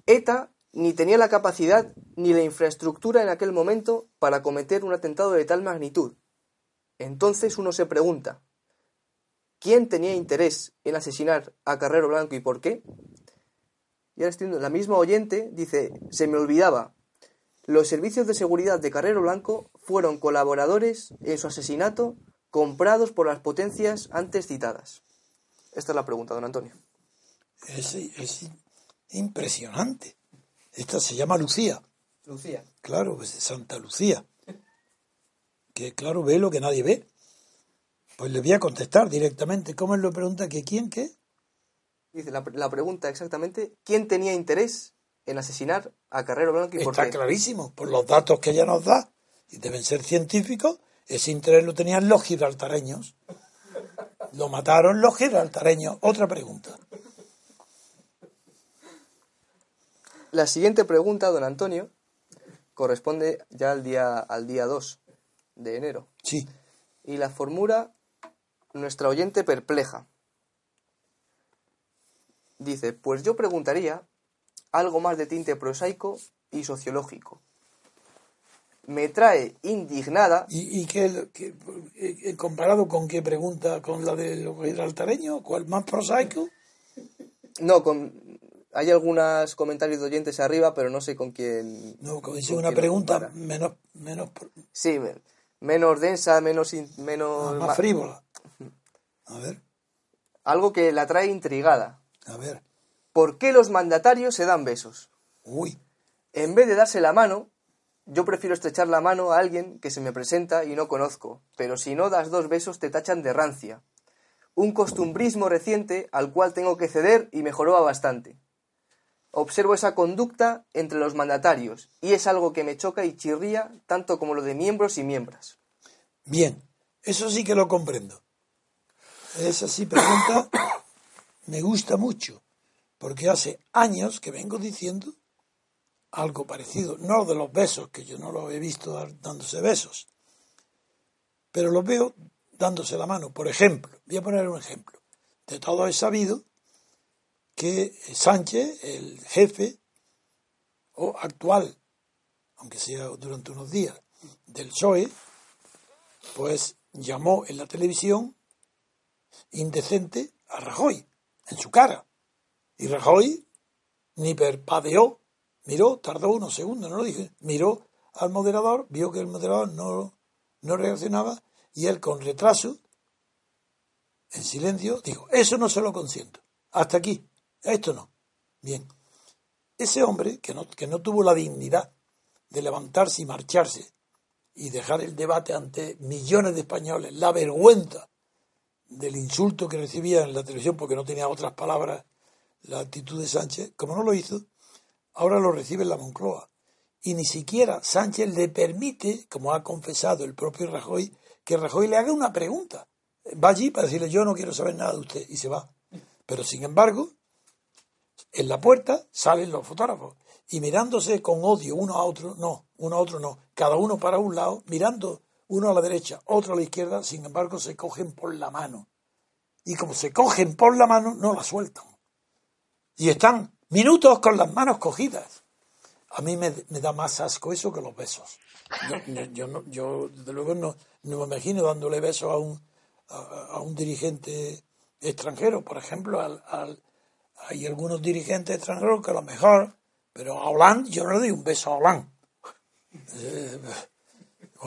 ETA ni tenía la capacidad ni la infraestructura en aquel momento para cometer un atentado de tal magnitud. Entonces uno se pregunta, ¿quién tenía interés en asesinar a Carrero Blanco y por qué? Y ahora estoy la misma oyente dice, se me olvidaba, los servicios de seguridad de Carrero Blanco fueron colaboradores en su asesinato comprados por las potencias antes citadas. Esta es la pregunta, don Antonio. Es, es impresionante. Esta se llama Lucía. Lucía. Claro, pues Santa Lucía. Que claro, ve lo que nadie ve. Pues le voy a contestar directamente. ¿Cómo él lo pregunta? ¿Que quién qué? Dice la, la pregunta exactamente, ¿quién tenía interés en asesinar a Carrero Blanco y por Está qué? clarísimo, por los datos que ella nos da, y deben ser científicos, ese interés lo tenían los gibraltareños. Lo mataron los gibraltareños. Otra pregunta. La siguiente pregunta, don Antonio, corresponde ya al día, al día 2 de enero. Sí. Y la formula nuestra oyente perpleja. Dice, pues yo preguntaría algo más de tinte prosaico y sociológico. Me trae indignada, ¿Y, y qué, qué- eh, comparado con qué pregunta? ¿Con la de los? ¿Cuál más prosaico? no, con, hay algunos comentarios de oyentes arriba, pero no sé con quién. No, con una quién lo pregunta compara. menos, menos, Sí, me- menos densa, menos, menos más ma- frívola. A ver, algo que la trae intrigada. a ver. ¿Por qué los mandatarios se dan besos? Uy, En vez de darse la mano, yo prefiero estrechar la mano a alguien que se me presenta y no conozco, pero si no das dos besos te tachan de rancia. Un costumbrismo reciente al cual tengo que ceder y mejoró bastante. Observo esa conducta entre los mandatarios y es algo que me choca y chirría tanto como lo de miembros y miembros. bien. Eso sí que lo comprendo. Esa sí pregunta me gusta mucho, porque hace años que vengo diciendo algo parecido, no de los besos, que yo no los he visto dándose besos, pero los veo dándose la mano. Por ejemplo, voy a poner un ejemplo. De todo es sabido que Sánchez, el jefe o actual, aunque sea durante unos días, del PSOE, pues llamó en la televisión indecente a Rajoy, en su cara. Y Rajoy ni perpadeó, miró, tardó unos segundos, no lo dije, miró al moderador, vio que el moderador no, no reaccionaba y él con retraso, en silencio, dijo, eso no se lo consiento, hasta aquí, esto no. Bien, ese hombre que no, que no tuvo la dignidad de levantarse y marcharse y dejar el debate ante millones de españoles, la vergüenza del insulto que recibía en la televisión porque no tenía otras palabras la actitud de Sánchez, como no lo hizo, ahora lo recibe en la Moncloa. Y ni siquiera Sánchez le permite, como ha confesado el propio Rajoy, que Rajoy le haga una pregunta. Va allí para decirle yo no quiero saber nada de usted y se va. Pero sin embargo, en la puerta salen los fotógrafos y mirándose con odio uno a otro, no, uno a otro no, cada uno para un lado, mirando uno a la derecha, otro a la izquierda, sin embargo se cogen por la mano. Y como se cogen por la mano, no la sueltan. Y están minutos con las manos cogidas. A mí me, da más asco eso que los besos. Yo, yo, no- yo, desde luego no, no me imagino dándole besos a un, a, a un dirigente extranjero. Por ejemplo, al, al- hay algunos dirigentes extranjeros que a lo mejor, pero a Hollande, yo no le doy un beso a Hollande.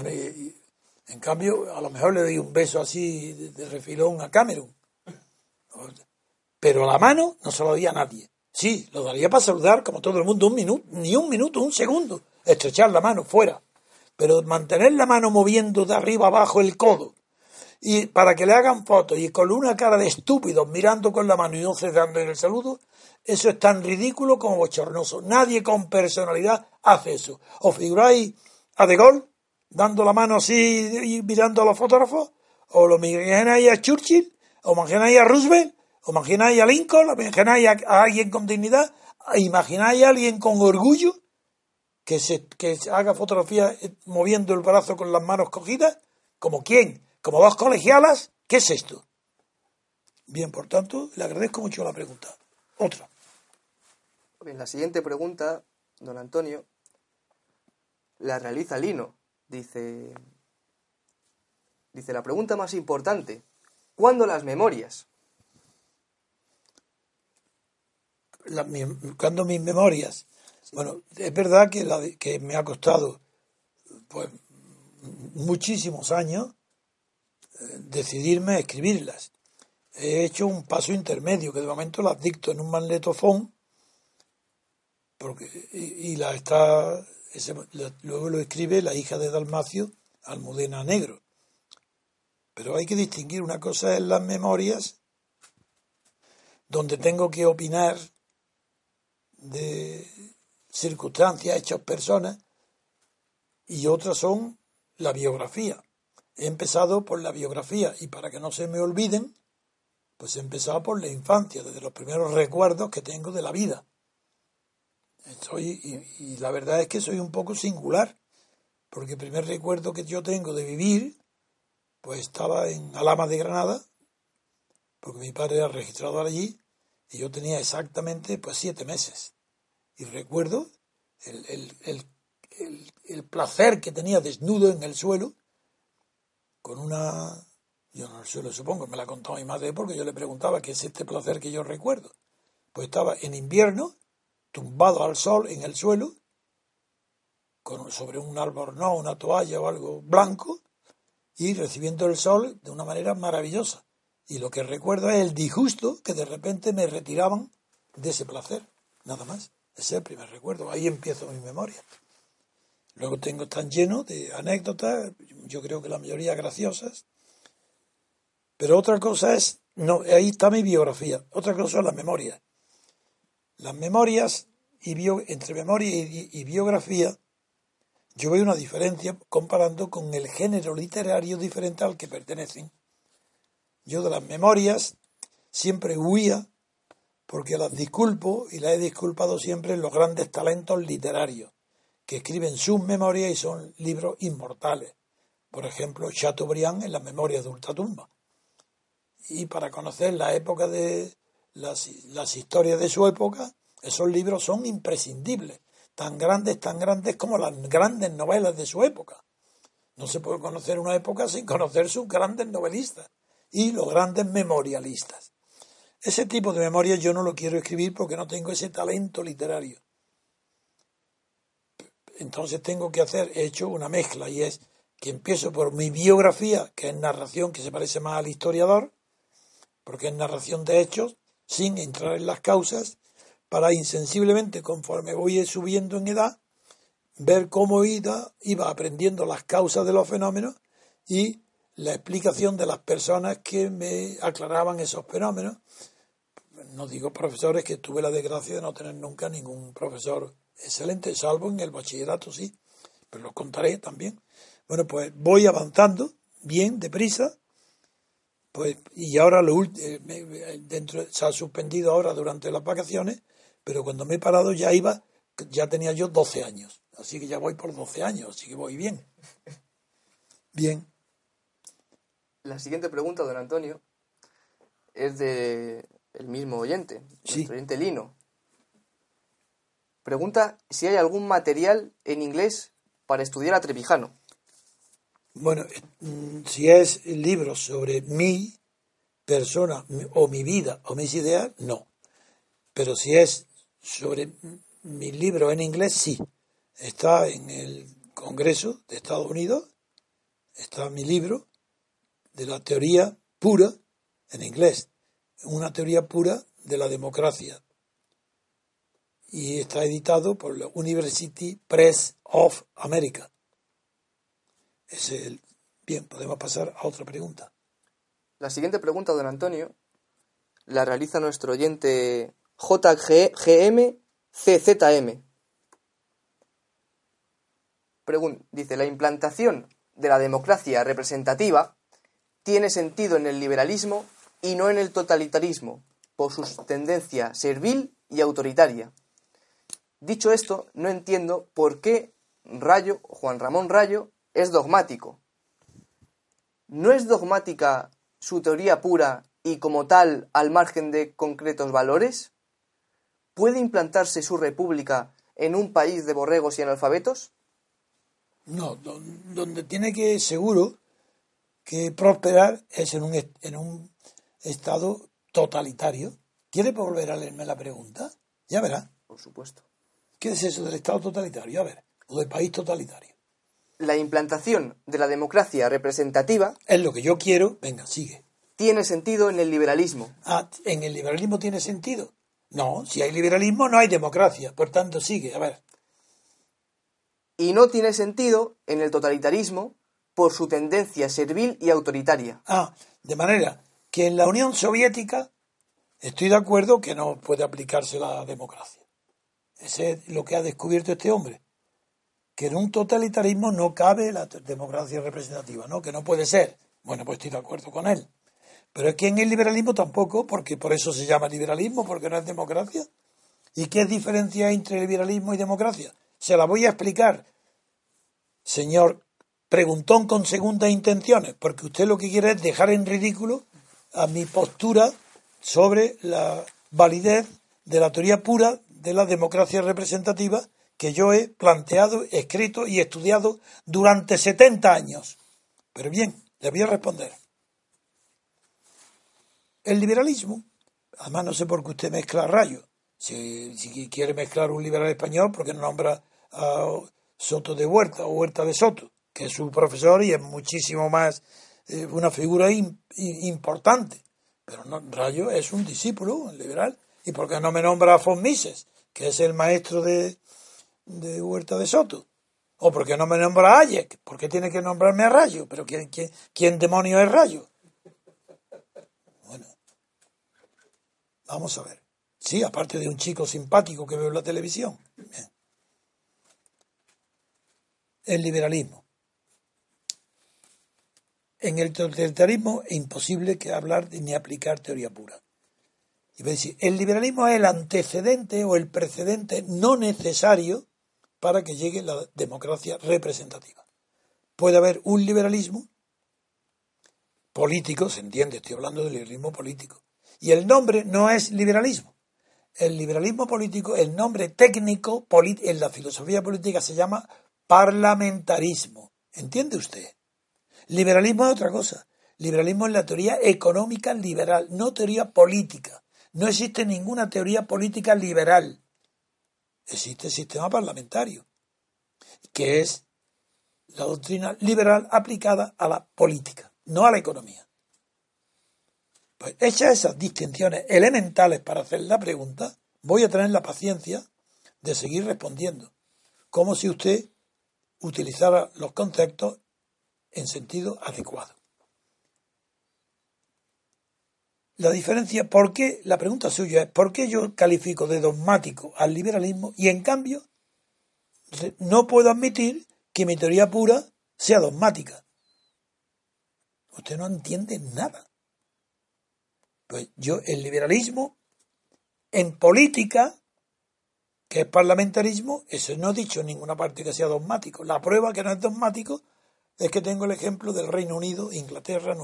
Eh, en cambio, a lo mejor le doy un beso así de, de refilón a Cameron. Pero la mano no se lo doy a nadie. Sí, lo daría para saludar como todo el mundo un minuto, ni un minuto, un segundo. Estrechar la mano fuera. Pero mantener la mano moviendo de arriba abajo el codo y para que le hagan fotos y con una cara de estúpidos mirando con la mano y no cesando en el saludo, eso es tan ridículo como bochornoso. Nadie con personalidad hace eso. ¿Os figuráis a De Gaulle dando la mano así y mirando a los fotógrafos? ¿O lo imagináis a Churchill? ¿O imagináis a Roosevelt? ¿O imagináis a Lincoln? ¿O imagináis a, alguien con dignidad? ¿Imagináis a alguien con orgullo que se, que haga fotografía moviendo el brazo con las manos cogidas? ¿Como quién? ¿Como dos colegialas? ¿Qué es esto? Bien, por tanto, le agradezco mucho la pregunta. Otra. Bien, la siguiente pregunta, don Antonio, la realiza Lino. Dice, dice la pregunta más importante, ¿cuándo las memorias? La- mi- buscando mis memorias. Bueno, es verdad que, la que me ha costado pues, muchísimos años decidirme a escribirlas. he hecho un paso intermedio que de momento las dicto en un magnetofón porque, y, la está luego lo escribe la hija de Dalmacio Almudena Negro pero hay que distinguir una cosa en las memorias donde tengo que opinar de circunstancias, hechos, personas, y otras son la biografía. He empezado por la biografía y para que no se me olviden, pues he empezado por la infancia, desde los primeros recuerdos que tengo de la vida. y, y, la verdad es que soy un poco singular, porque el primer recuerdo que yo tengo de vivir, pues estaba en Alama de Granada, porque mi padre era registrador allí, y yo tenía exactamente pues siete meses. Y recuerdo el, el placer que tenía desnudo en el suelo, con una yo no lo supongo, me la contó mi madre porque yo le preguntaba qué es este placer que yo recuerdo. Pues estaba en invierno, tumbado al sol en el suelo, con, sobre un albornoz, una toalla o algo blanco, y recibiendo el sol de una manera maravillosa. Y lo que recuerdo es el disgusto que de repente me retiraban de ese placer, nada más. Ese es el primer recuerdo, ahí empiezo mi memoria. Luego tengo tan lleno de anécdotas, yo creo que la mayoría graciosas, pero otra cosa es, no, ahí está mi biografía, otra cosa son las memorias. Las memorias, y entre memoria y, biografía, yo veo una diferencia comparando con el género literario diferente al que pertenecen. Yo de las memorias siempre huía porque las disculpo y las he disculpado siempre en los grandes talentos literarios que escriben sus memorias y son libros inmortales. Por ejemplo, Chateaubriand en las memorias de Ultratumba y para conocer la época de las, las historias de su época, esos libros son imprescindibles, tan grandes, tan grandes como las grandes novelas de su época. No se puede conocer una época sin conocer sus grandes novelistas y los grandes memorialistas. Ese tipo de memoria yo no lo quiero escribir porque no tengo ese talento literario. Entonces tengo que hacer, he hecho una mezcla y es que empiezo por mi biografía, que es narración que se parece más al historiador, porque es narración de hechos sin entrar en las causas, para insensiblemente, conforme voy subiendo en edad, ver cómo iba, iba aprendiendo las causas de los fenómenos y la explicación de las personas que me aclaraban esos fenómenos. No digo profesores que tuve la desgracia de no tener nunca ningún profesor excelente, salvo en el bachillerato, sí, pero los contaré también. Bueno, pues voy avanzando bien, deprisa, pues, y ahora lo eh, dentro se ha suspendido ahora durante las vacaciones, pero cuando me he parado ya iba, ya tenía yo 12 años. Así que ya voy por 12 años, así que voy bien. Bien. La siguiente pregunta, don Antonio, es de el mismo oyente, sí. el oyente Lino. Pregunta si hay algún material en inglés para estudiar a Trevijano. Bueno, mm, si es libros sobre mi persona o mi vida o mis ideas, no. Pero si es sobre mi libro en inglés, sí. Está en el Congreso de Estados Unidos, está mi libro de la teoría pura en inglés, una teoría pura de la democracia. Y está editado por la University Press of America. Es el... Bien, podemos pasar a otra pregunta. La siguiente pregunta, don Antonio, la realiza nuestro oyente JGM CZM. dice, la implantación de la democracia representativa tiene sentido en el liberalismo y no en el totalitarismo, por su tendencia servil y autoritaria. Dicho esto, no entiendo por qué Rayo, Juan Ramón Rayo, es dogmático. ¿No es dogmática su teoría pura y como tal al margen de concretos valores? ¿Puede implantarse su república en un país de borregos y analfabetos? No, donde tiene que seguro que prosperar es en un, en un estado totalitario. ¿Quiere volver a leerme la pregunta? Ya verá. Por supuesto. ¿Qué es eso del estado totalitario? A ver, o del país totalitario la implantación de la democracia representativa. Es lo que yo quiero. Venga, sigue. tiene sentido en el liberalismo. Ah, ¿en el liberalismo tiene sentido? No, si hay liberalismo no hay democracia, por tanto sigue, a ver. Y no tiene sentido en el totalitarismo por su tendencia servil y autoritaria. Ah, de manera que en la Unión Soviética estoy de acuerdo que no puede aplicarse la democracia. Ese es lo que ha descubierto este hombre. Que en un totalitarismo no cabe la democracia representativa, ¿no? Que no puede ser. Bueno, pues estoy de acuerdo con él. Pero es que en el liberalismo tampoco, porque por eso se llama liberalismo, porque no es democracia. ¿Y qué diferencia hay entre liberalismo y democracia? Se la voy a explicar, señor preguntón con segundas intenciones, porque usted lo que quiere es dejar en ridículo a mi postura sobre la validez de la teoría pura de la democracia representativa que yo he planteado, escrito y estudiado durante 70 años. Pero bien, le voy a responder. El liberalismo, además no sé por qué usted mezcla rayos. Si, quiere mezclar un liberal español, ¿por qué no nombra a Soto de Huerta o Huerta de Soto, que es su profesor y es muchísimo más eh, una figura importante? Pero no, Rayo es un discípulo liberal. ¿Y por qué no me nombra a Von Mises, que es el maestro de, de Huerta de Soto? ¿O por qué no me nombra a Hayek? ¿Por qué tiene que nombrarme a Rayo? ¿Pero quién, quién, demonio es Rayo? Vamos a ver. Sí, aparte de un chico simpático que veo en la televisión. El liberalismo. En el totalitarismo es imposible que hablar ni aplicar teoría pura. Y decir, el liberalismo es el antecedente o el precedente no necesario para que llegue la democracia representativa. Puede haber un liberalismo político, se entiende, estoy hablando del liberalismo político, y el nombre no es liberalismo. El liberalismo político, el nombre técnico en la filosofía política se llama parlamentarismo. ¿Entiende usted? Liberalismo es otra cosa. Liberalismo es la teoría económica liberal, no teoría política. No existe ninguna teoría política liberal. Existe el sistema parlamentario, que es la doctrina liberal aplicada a la política, no a la economía. Pues hechas esas distinciones elementales para hacer la pregunta, voy a tener la paciencia de seguir respondiendo, como si usted utilizara los conceptos en sentido adecuado. La diferencia, ¿por qué? La pregunta suya es, ¿por qué yo califico de dogmático al liberalismo y en cambio no puedo admitir que mi teoría pura sea dogmática? Usted no entiende nada. Pues yo, el liberalismo en política, que es parlamentarismo, eso no he dicho en ninguna parte que sea dogmático. La prueba que no es dogmático es que tengo el ejemplo del Reino Unido, Inglaterra,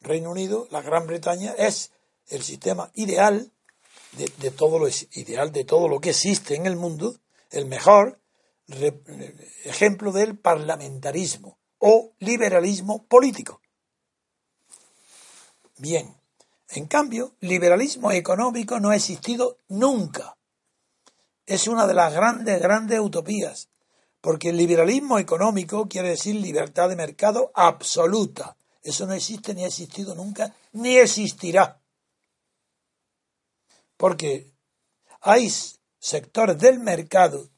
Reino Unido, la Gran Bretaña, es el sistema ideal de, todo lo ideal de todo lo que existe en el mundo, el mejor ejemplo del parlamentarismo o liberalismo político. Bien, en cambio, liberalismo económico no ha existido nunca. Es una de las grandes, grandes utopías, porque el liberalismo económico quiere decir libertad de mercado absoluta. Eso no existe ni ha existido nunca, ni existirá. Porque hay sectores del mercado,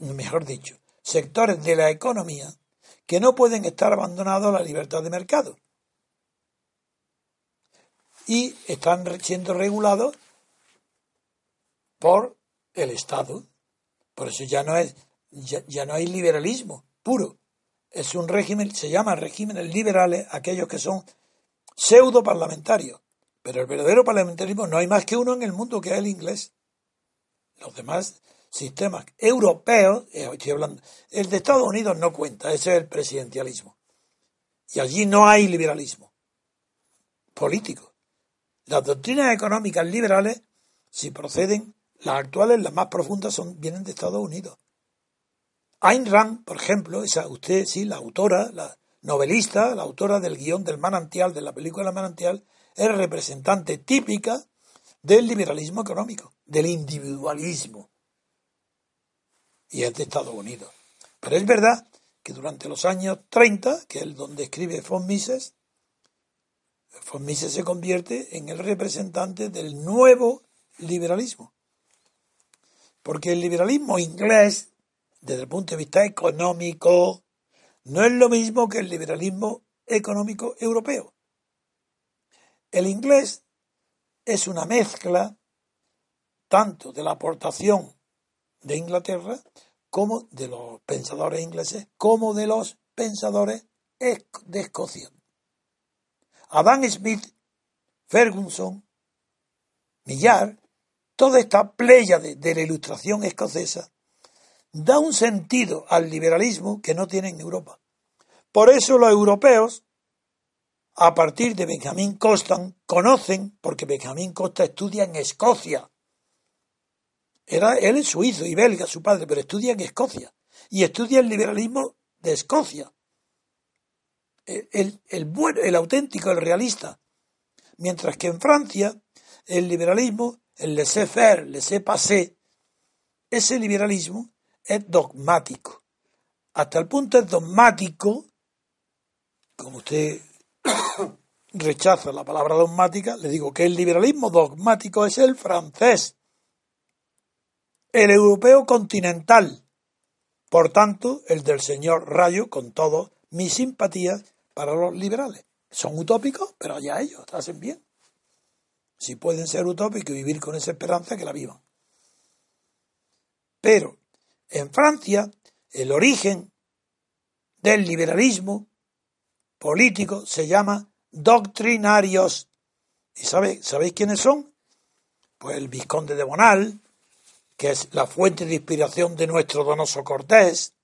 mejor dicho, sectores de la economía, que no pueden estar abandonados a la libertad de mercado y están siendo regulados por el Estado. Por eso ya no es ya, no hay liberalismo puro. Es un régimen, se llama regímenes liberales aquellos que son pseudo parlamentarios. Pero el verdadero parlamentarismo no hay más que uno en el mundo que es el inglés. Los demás sistemas europeos, eh, estoy hablando, el de Estados Unidos no cuenta, ese es el presidencialismo. Y allí no hay liberalismo político. Las doctrinas económicas liberales, si proceden, las actuales, las más profundas, son, vienen de Estados Unidos. Ayn Rand, por ejemplo, esa usted, sí, la autora, la novelista, la autora del guion del manantial, de la película Manantial, es representante típica del liberalismo económico, del individualismo. Y es de Estados Unidos. Pero es verdad que durante los años 30, que es donde escribe von Mises, von Mises se convierte en el representante del nuevo liberalismo. Porque el liberalismo inglés, desde el punto de vista económico, no es lo mismo que el liberalismo económico europeo. El inglés es una mezcla tanto de la aportación de Inglaterra como de los pensadores ingleses, como de los pensadores de Escocia. Adam Smith, Ferguson, Millar, toda esta playa de, la ilustración escocesa da un sentido al liberalismo que no tiene en Europa. Por eso los europeos, a partir de Benjamin Constant, conocen, porque Benjamin Constant estudia en Escocia. Era, él es suizo y belga, su padre, pero estudia en Escocia. Y estudia el liberalismo de Escocia el, el, bueno, el auténtico, el realista. Mientras que en Francia, el liberalismo, el laissez-faire, laissez-passer, ese liberalismo es dogmático. Hasta el punto es dogmático, como usted rechaza la palabra dogmática, le digo que el liberalismo dogmático es el francés, el europeo continental, por tanto, el del señor Rayo, con todo mi simpatía, para los liberales. Son utópicos, pero allá ellos hacen bien. Si pueden ser utópicos y vivir con esa esperanza, que la vivan. Pero en Francia, el origen del liberalismo político se llama doctrinarios. ¿Y sabéis quiénes son? Pues el vizconde de Bonal, que es la fuente de inspiración de nuestro donoso Cortés,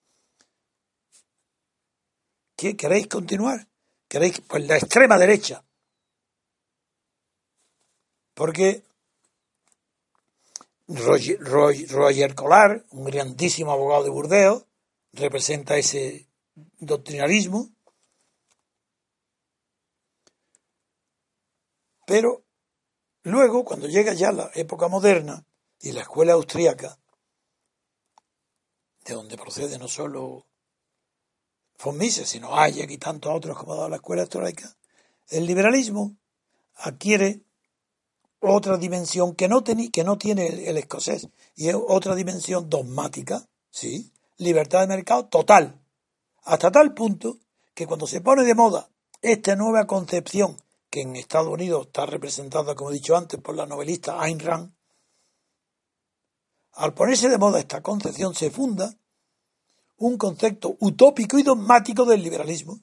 ¿Qué queréis continuar? ¿Queréis? Pues la extrema derecha. Porque Roger, Roger, Collar, un grandísimo abogado de Burdeos, representa ese doctrinarismo. Pero luego, cuando llega ya la época moderna y la escuela austríaca, de donde procede no solo von Mises, sino Hayek y tantos otros como ha dado la escuela histórica, el liberalismo adquiere otra dimensión que no, que no tiene el, escocés, y es otra dimensión dogmática, ¿sí? Libertad de mercado total, hasta tal punto que cuando se pone de moda esta nueva concepción, que en Estados Unidos está representada, como he dicho antes, por la novelista Ayn Rand, al ponerse de moda esta concepción se funda un concepto utópico y dogmático del liberalismo,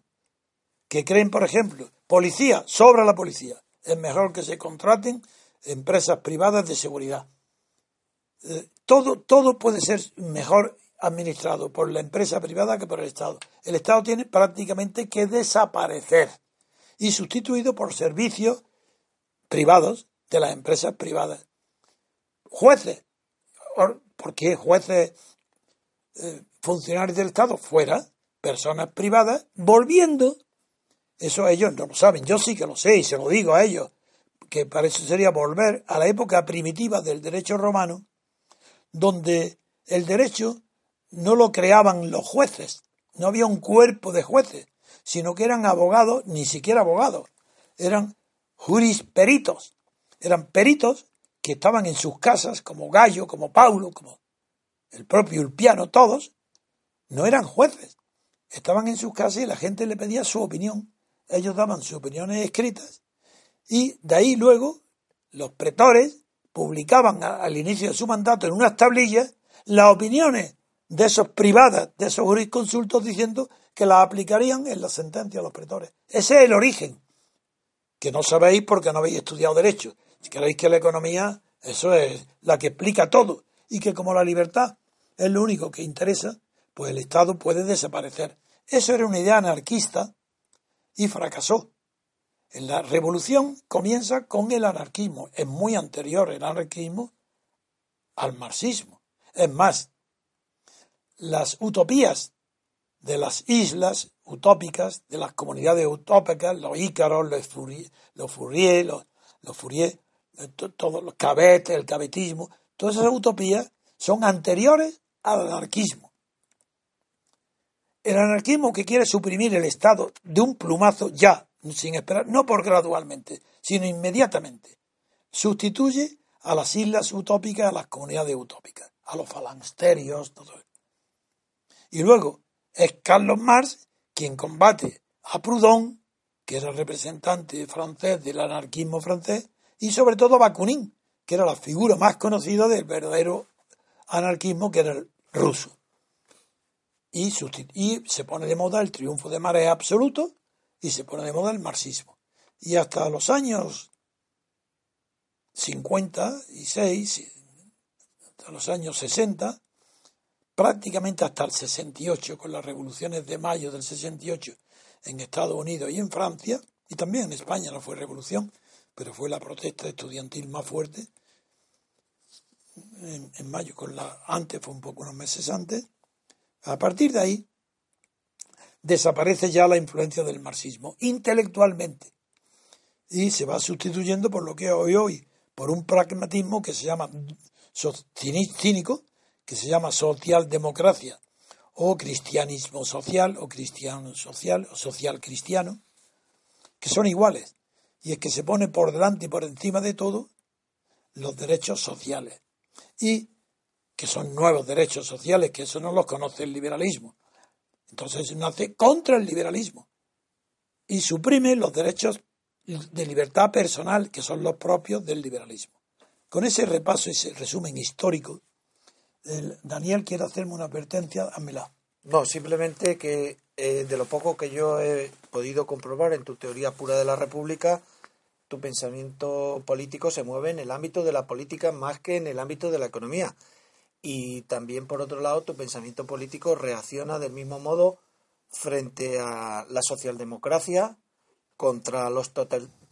que creen, por ejemplo, policía, sobra la policía, es mejor que se contraten empresas privadas de seguridad. Eh, todo, todo puede ser mejor administrado por la empresa privada que por el Estado. El Estado tiene prácticamente que desaparecer y sustituido por servicios privados de las empresas privadas. Jueces, ¿por qué jueces eh, funcionarios del Estado fuera, personas privadas, volviendo, eso ellos no lo saben, yo sí que lo sé y se lo digo a ellos, que para sería volver a la época primitiva del derecho romano, donde el derecho no lo creaban los jueces, no había un cuerpo de jueces, sino que eran abogados, ni siquiera abogados, eran jurisperitos, eran peritos que estaban en sus casas, como Gallo, como Paulo, como el propio Ulpiano, todos, no eran jueces. Estaban en sus casas y la gente le pedía su opinión. Ellos daban sus opiniones escritas y de ahí luego los pretores publicaban al inicio de su mandato en unas tablillas las opiniones de esos privadas, de esos jurisconsultos diciendo que las aplicarían en la sentencia a los pretores. Ese es el origen, que no sabéis porque no habéis estudiado derecho. Si queréis que la economía, eso es la que explica todo, y que como la libertad es lo único que interesa, pues el Estado puede desaparecer. Eso era una idea anarquista y fracasó. La revolución comienza con el anarquismo. Es muy anterior el anarquismo al marxismo. Es más, las utopías de las islas utópicas, de las comunidades utópicas, los ícaros, los Fourier, los Fourier, los Fourier todos los cabetes, el cabetismo, todas esas utopías son anteriores al anarquismo. El anarquismo que quiere suprimir el Estado de un plumazo ya, sin esperar, no por gradualmente, sino inmediatamente. Sustituye a las islas utópicas, a las comunidades utópicas, a los falansterios, todo eso. Y luego es Carlos Marx quien combate a Proudhon, que era el representante francés del anarquismo francés, y sobre todo a Bakunin, que era la figura más conocida del verdadero anarquismo, que era el ruso. Y, se pone de moda el triunfo de marea absoluto y se pone de moda el marxismo. Y hasta los años 56, hasta los años 60, prácticamente hasta el 68, con las revoluciones de mayo del 68 en Estados Unidos y en Francia, y también en España no fue revolución, pero fue la protesta estudiantil más fuerte, en, mayo, con la, antes fue un poco unos meses antes, a partir de ahí desaparece ya la influencia del marxismo intelectualmente y se va sustituyendo por lo que hoy hoy, por un pragmatismo que se llama cínico, que se llama socialdemocracia o cristianismo social o cristiano social o social cristiano, que son iguales. Y es que se pone por delante y por encima de todo los derechos sociales. Y que son nuevos derechos sociales, que eso no los conoce el liberalismo. Entonces nace contra el liberalismo y suprime los derechos de libertad personal que son los propios del liberalismo. Con ese repaso, ese resumen histórico, Daniel quiere hacerme una advertencia, házmela. No, simplemente que eh, de lo poco que yo he podido comprobar en tu teoría pura de la República, tu pensamiento político se mueve en el ámbito de la política más que en el ámbito de la economía. Y también, por otro lado, tu pensamiento político reacciona del mismo modo frente a la socialdemocracia, contra los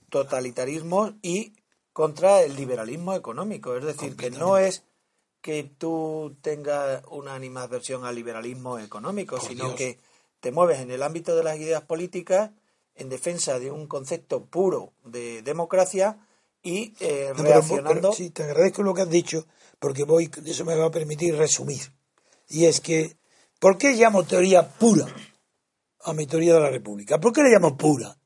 totalitarismos y contra el liberalismo económico. Es decir, que no es que tú tengas una animadversión al liberalismo económico, sino que te mueves en el ámbito de las ideas políticas en defensa de un concepto puro de democracia y eh, reaccionando. sí, te agradezco lo que has dicho, porque voy, eso me va a permitir resumir. Y es que, ¿por qué llamo teoría pura a mi teoría de la República? ¿Por qué le llamo pura?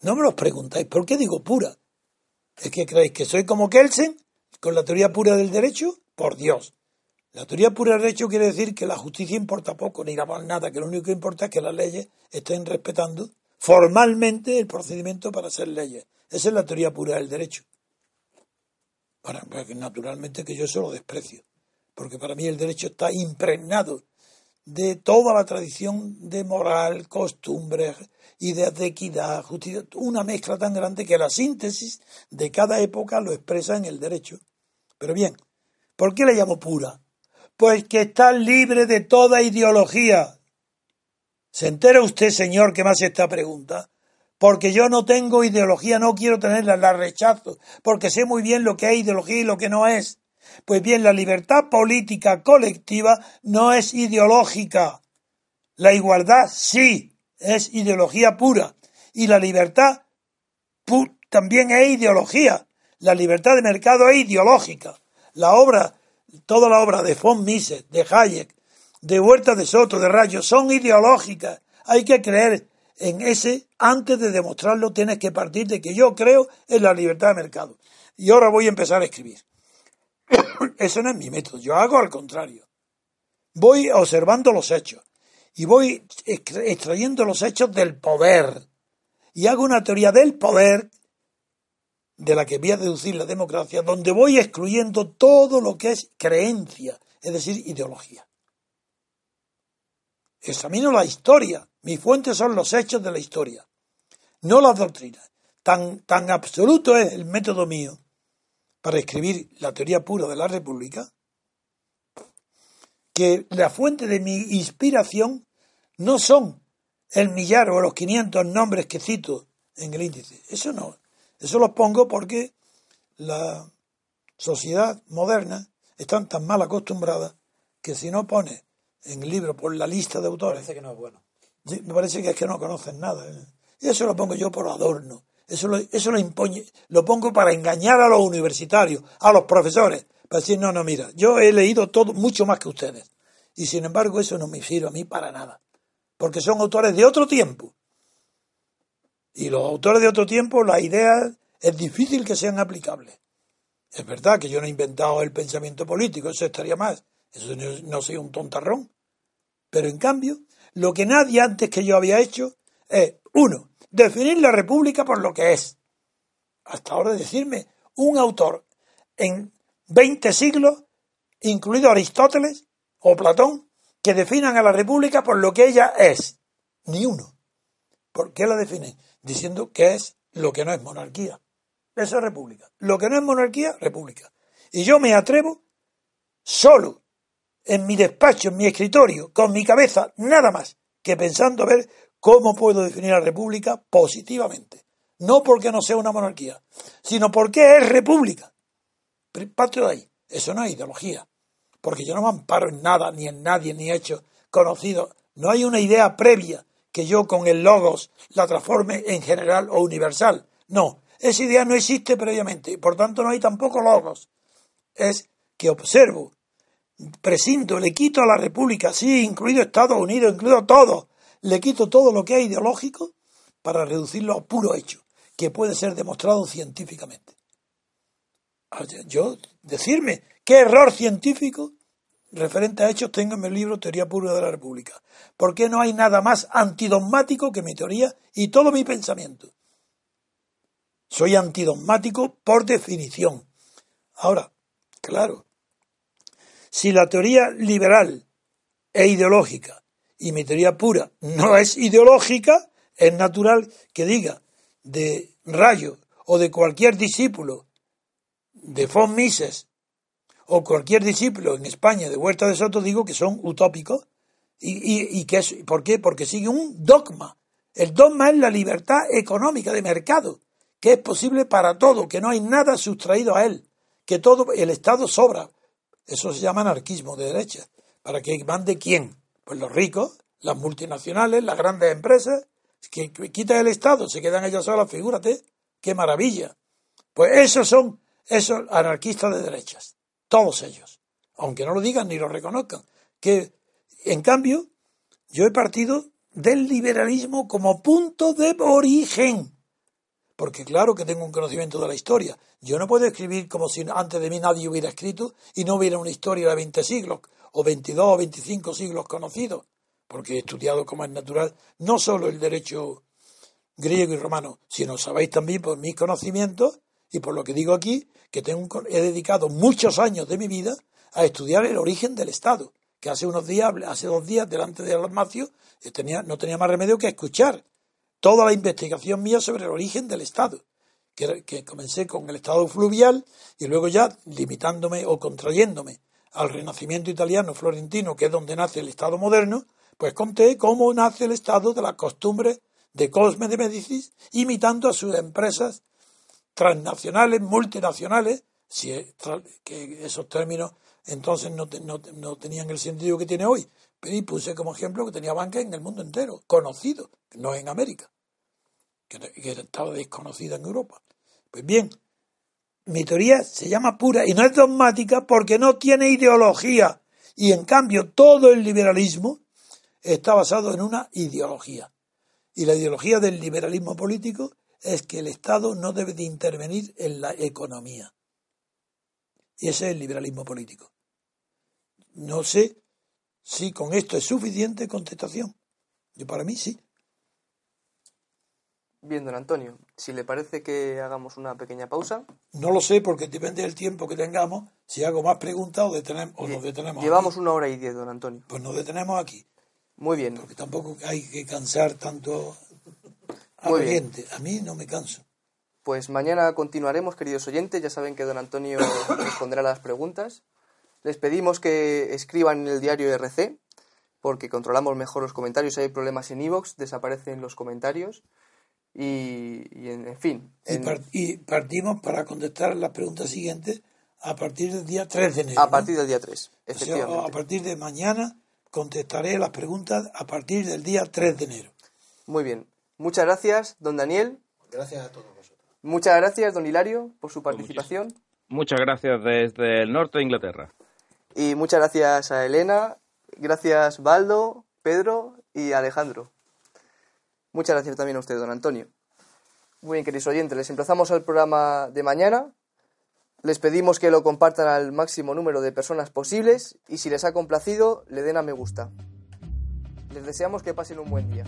No me lo preguntáis, ¿por qué digo pura? ¿Es que creéis que soy como Kelsen? con la teoría pura del derecho, por Dios. La teoría pura del derecho quiere decir que la justicia importa poco, ni nada, que lo único que importa es que las leyes estén respetando formalmente el procedimiento para hacer leyes. Esa es la teoría pura del derecho. Para, naturalmente que yo eso lo desprecio, porque para mí el derecho está impregnado de toda la tradición de moral, costumbres, ideas de equidad, justicia, una mezcla tan grande que la síntesis de cada época lo expresa en el derecho. Pero bien, ¿por qué le llamo pura? Pues que está libre de toda ideología. ¿Se entera usted, señor, que hace esta pregunta? Porque yo no tengo ideología, no quiero tenerla, la rechazo, porque sé muy bien lo que es ideología y lo que no es. Pues bien, la libertad política colectiva no es ideológica. La igualdad sí, es ideología pura. Y la libertad también es ideología. La libertad de mercado es ideológica. La obra, toda la obra de von Mises, de Hayek, de Huerta de Soto, de Rayo, son ideológicas. Hay que creer en ese, antes de demostrarlo, tienes que partir de que yo creo en la libertad de mercado. Y ahora voy a empezar a escribir. Eso no es mi método, yo hago al contrario. Voy observando los hechos y voy extrayendo los hechos del poder. Y hago una teoría del poder de la que voy a deducir la democracia, donde voy excluyendo todo lo que es creencia, es decir, ideología. Examino la historia, mis fuentes son los hechos de la historia, no las doctrinas. Tan, tan absoluto es el método mío para escribir la teoría pura de la República, que la fuente de mi inspiración no son el millar o los 500 nombres que cito en el índice. Eso no. Eso lo pongo porque la sociedad moderna está tan mal acostumbrada que si no pone en el libro por la lista de autores. Parece que no es bueno. Me parece que es que no conocen nada. ¿eh? Y eso lo pongo yo por adorno. Eso lo, eso lo, lo pongo para engañar a los universitarios, a los profesores, para decir, no, no, mira, yo he leído todo mucho más que ustedes. Y sin embargo eso no me sirve a mí para nada, porque son autores de otro tiempo. Y los autores de otro tiempo, las ideas es difícil que sean aplicables. Es verdad que yo no he inventado el pensamiento político, eso estaría más. Eso no, soy un tontarrón. Pero en cambio, lo que nadie antes que yo había hecho es, uno, definir la república por lo que es. Hasta ahora decirme, un autor en 20 siglos, incluido Aristóteles o Platón, que definan a la república por lo que ella es. Ni uno. ¿Por qué la definen? Diciendo que es lo que no es monarquía. Eso es república. Lo que no es monarquía, república. Y yo me atrevo solo en mi despacho, en mi escritorio, con mi cabeza, nada más que pensando ver cómo puedo definir a la república positivamente. No porque no sea una monarquía, sino porque es república. Patrio de ahí. Eso no es ideología. Porque yo no me amparo en nada, ni en nadie, ni hecho conocido. No hay una idea previa que yo con el logos la transforme en general o universal. No, esa idea no existe previamente por tanto no hay tampoco logos. Es que observo, prescinto, le quito a la República, sí, incluido Estados Unidos, incluido todo, le quito todo lo que es ideológico para reducirlo a puro hecho, que puede ser demostrado científicamente. Yo, decirme qué error científico referente a hechos tengo en mi libro Teoría Pura de la República. Porque no hay nada más antidogmático que mi teoría y todo mi pensamiento. Soy antidogmático por definición. Ahora, claro, si la teoría liberal es ideológica y mi teoría pura no es ideológica, es natural que diga de Rayo o de cualquier discípulo de von Mises o cualquier discípulo en España de Huerta de Soto, digo que son utópicos. ¿Y, y, que es, por qué? Porque sigue un dogma. El dogma es la libertad económica de mercado que es posible para todo, que no hay nada sustraído a él, que todo el Estado sobra. Eso se llama anarquismo de derecha. ¿Para que mande quién? Pues los ricos, las multinacionales, las grandes empresas, que quita el Estado, se quedan ellos solas, figúrate, qué maravilla. Pues esos son esos anarquistas de derechas, todos ellos, aunque no lo digan ni lo reconozcan. Que, en cambio, yo he partido del liberalismo como punto de origen porque claro que tengo un conocimiento de la historia. Yo no puedo escribir como si antes de mí nadie hubiera escrito y no hubiera una historia de 20 siglos, o 22 o 25 siglos conocidos, porque he estudiado como es natural no solo el derecho griego y romano, sino sabéis también por mis conocimientos y por lo que digo aquí, que tengo, he dedicado muchos años de mi vida a estudiar el origen del Estado, que hace unos días, hace dos días, delante de Almacio, tenía, no tenía más remedio que escuchar toda la investigación mía sobre el origen del Estado, que, que comencé con el Estado fluvial y luego ya limitándome o contrayéndome al Renacimiento italiano florentino, que es donde nace el Estado moderno, pues conté cómo nace el Estado de las costumbres de Cosme de Médicis, imitando a sus empresas transnacionales, multinacionales, si que esos términos entonces no, no, tenían el sentido que tiene hoy. Y puse como ejemplo que tenía banca en el mundo entero, conocido, no en América, que, que estaba desconocida en Europa. Pues bien, mi teoría se llama pura y no es dogmática porque no tiene ideología. Y en cambio todo el liberalismo está basado en una ideología. Y la ideología del liberalismo político es que el Estado no debe de intervenir en la economía. Y ese es el liberalismo político. No sé si con esto es suficiente contestación. Yo para mí sí. Bien, don Antonio, si le parece que hagamos una pequeña pausa. No lo sé porque depende del tiempo que tengamos, si hago más preguntas o, detenemos, o nos detenemos. Llevamos una hora y diez, don Antonio. Pues nos detenemos aquí. Muy bien. Porque tampoco hay que cansar tanto a la gente. A mí no me canso. Pues mañana continuaremos, queridos oyentes. Ya saben que don Antonio responderá las preguntas. Les pedimos que escriban en el diario RC, porque controlamos mejor los comentarios. Si hay problemas en iVoox, desaparecen los comentarios. Y, en, fin. Y, partimos para contestar las preguntas siguientes a partir del día 3 de enero. A partir del día 3, efectivamente. a partir de mañana contestaré las preguntas a partir del día 3 de enero. Muy bien. Muchas gracias, don Daniel. Gracias a todos vosotros. Muchas gracias, don Hilario, por su participación. Muchas gracias desde el norte de Inglaterra. Y muchas gracias a Elena, gracias Baldo, Pedro y Alejandro. Muchas gracias también a usted, don Antonio. Muy bien, queridos oyentes, les emplazamos al programa de mañana. Les pedimos que lo compartan al máximo número de personas posibles y si les ha complacido, le den a me gusta. Les deseamos que pasen un buen día.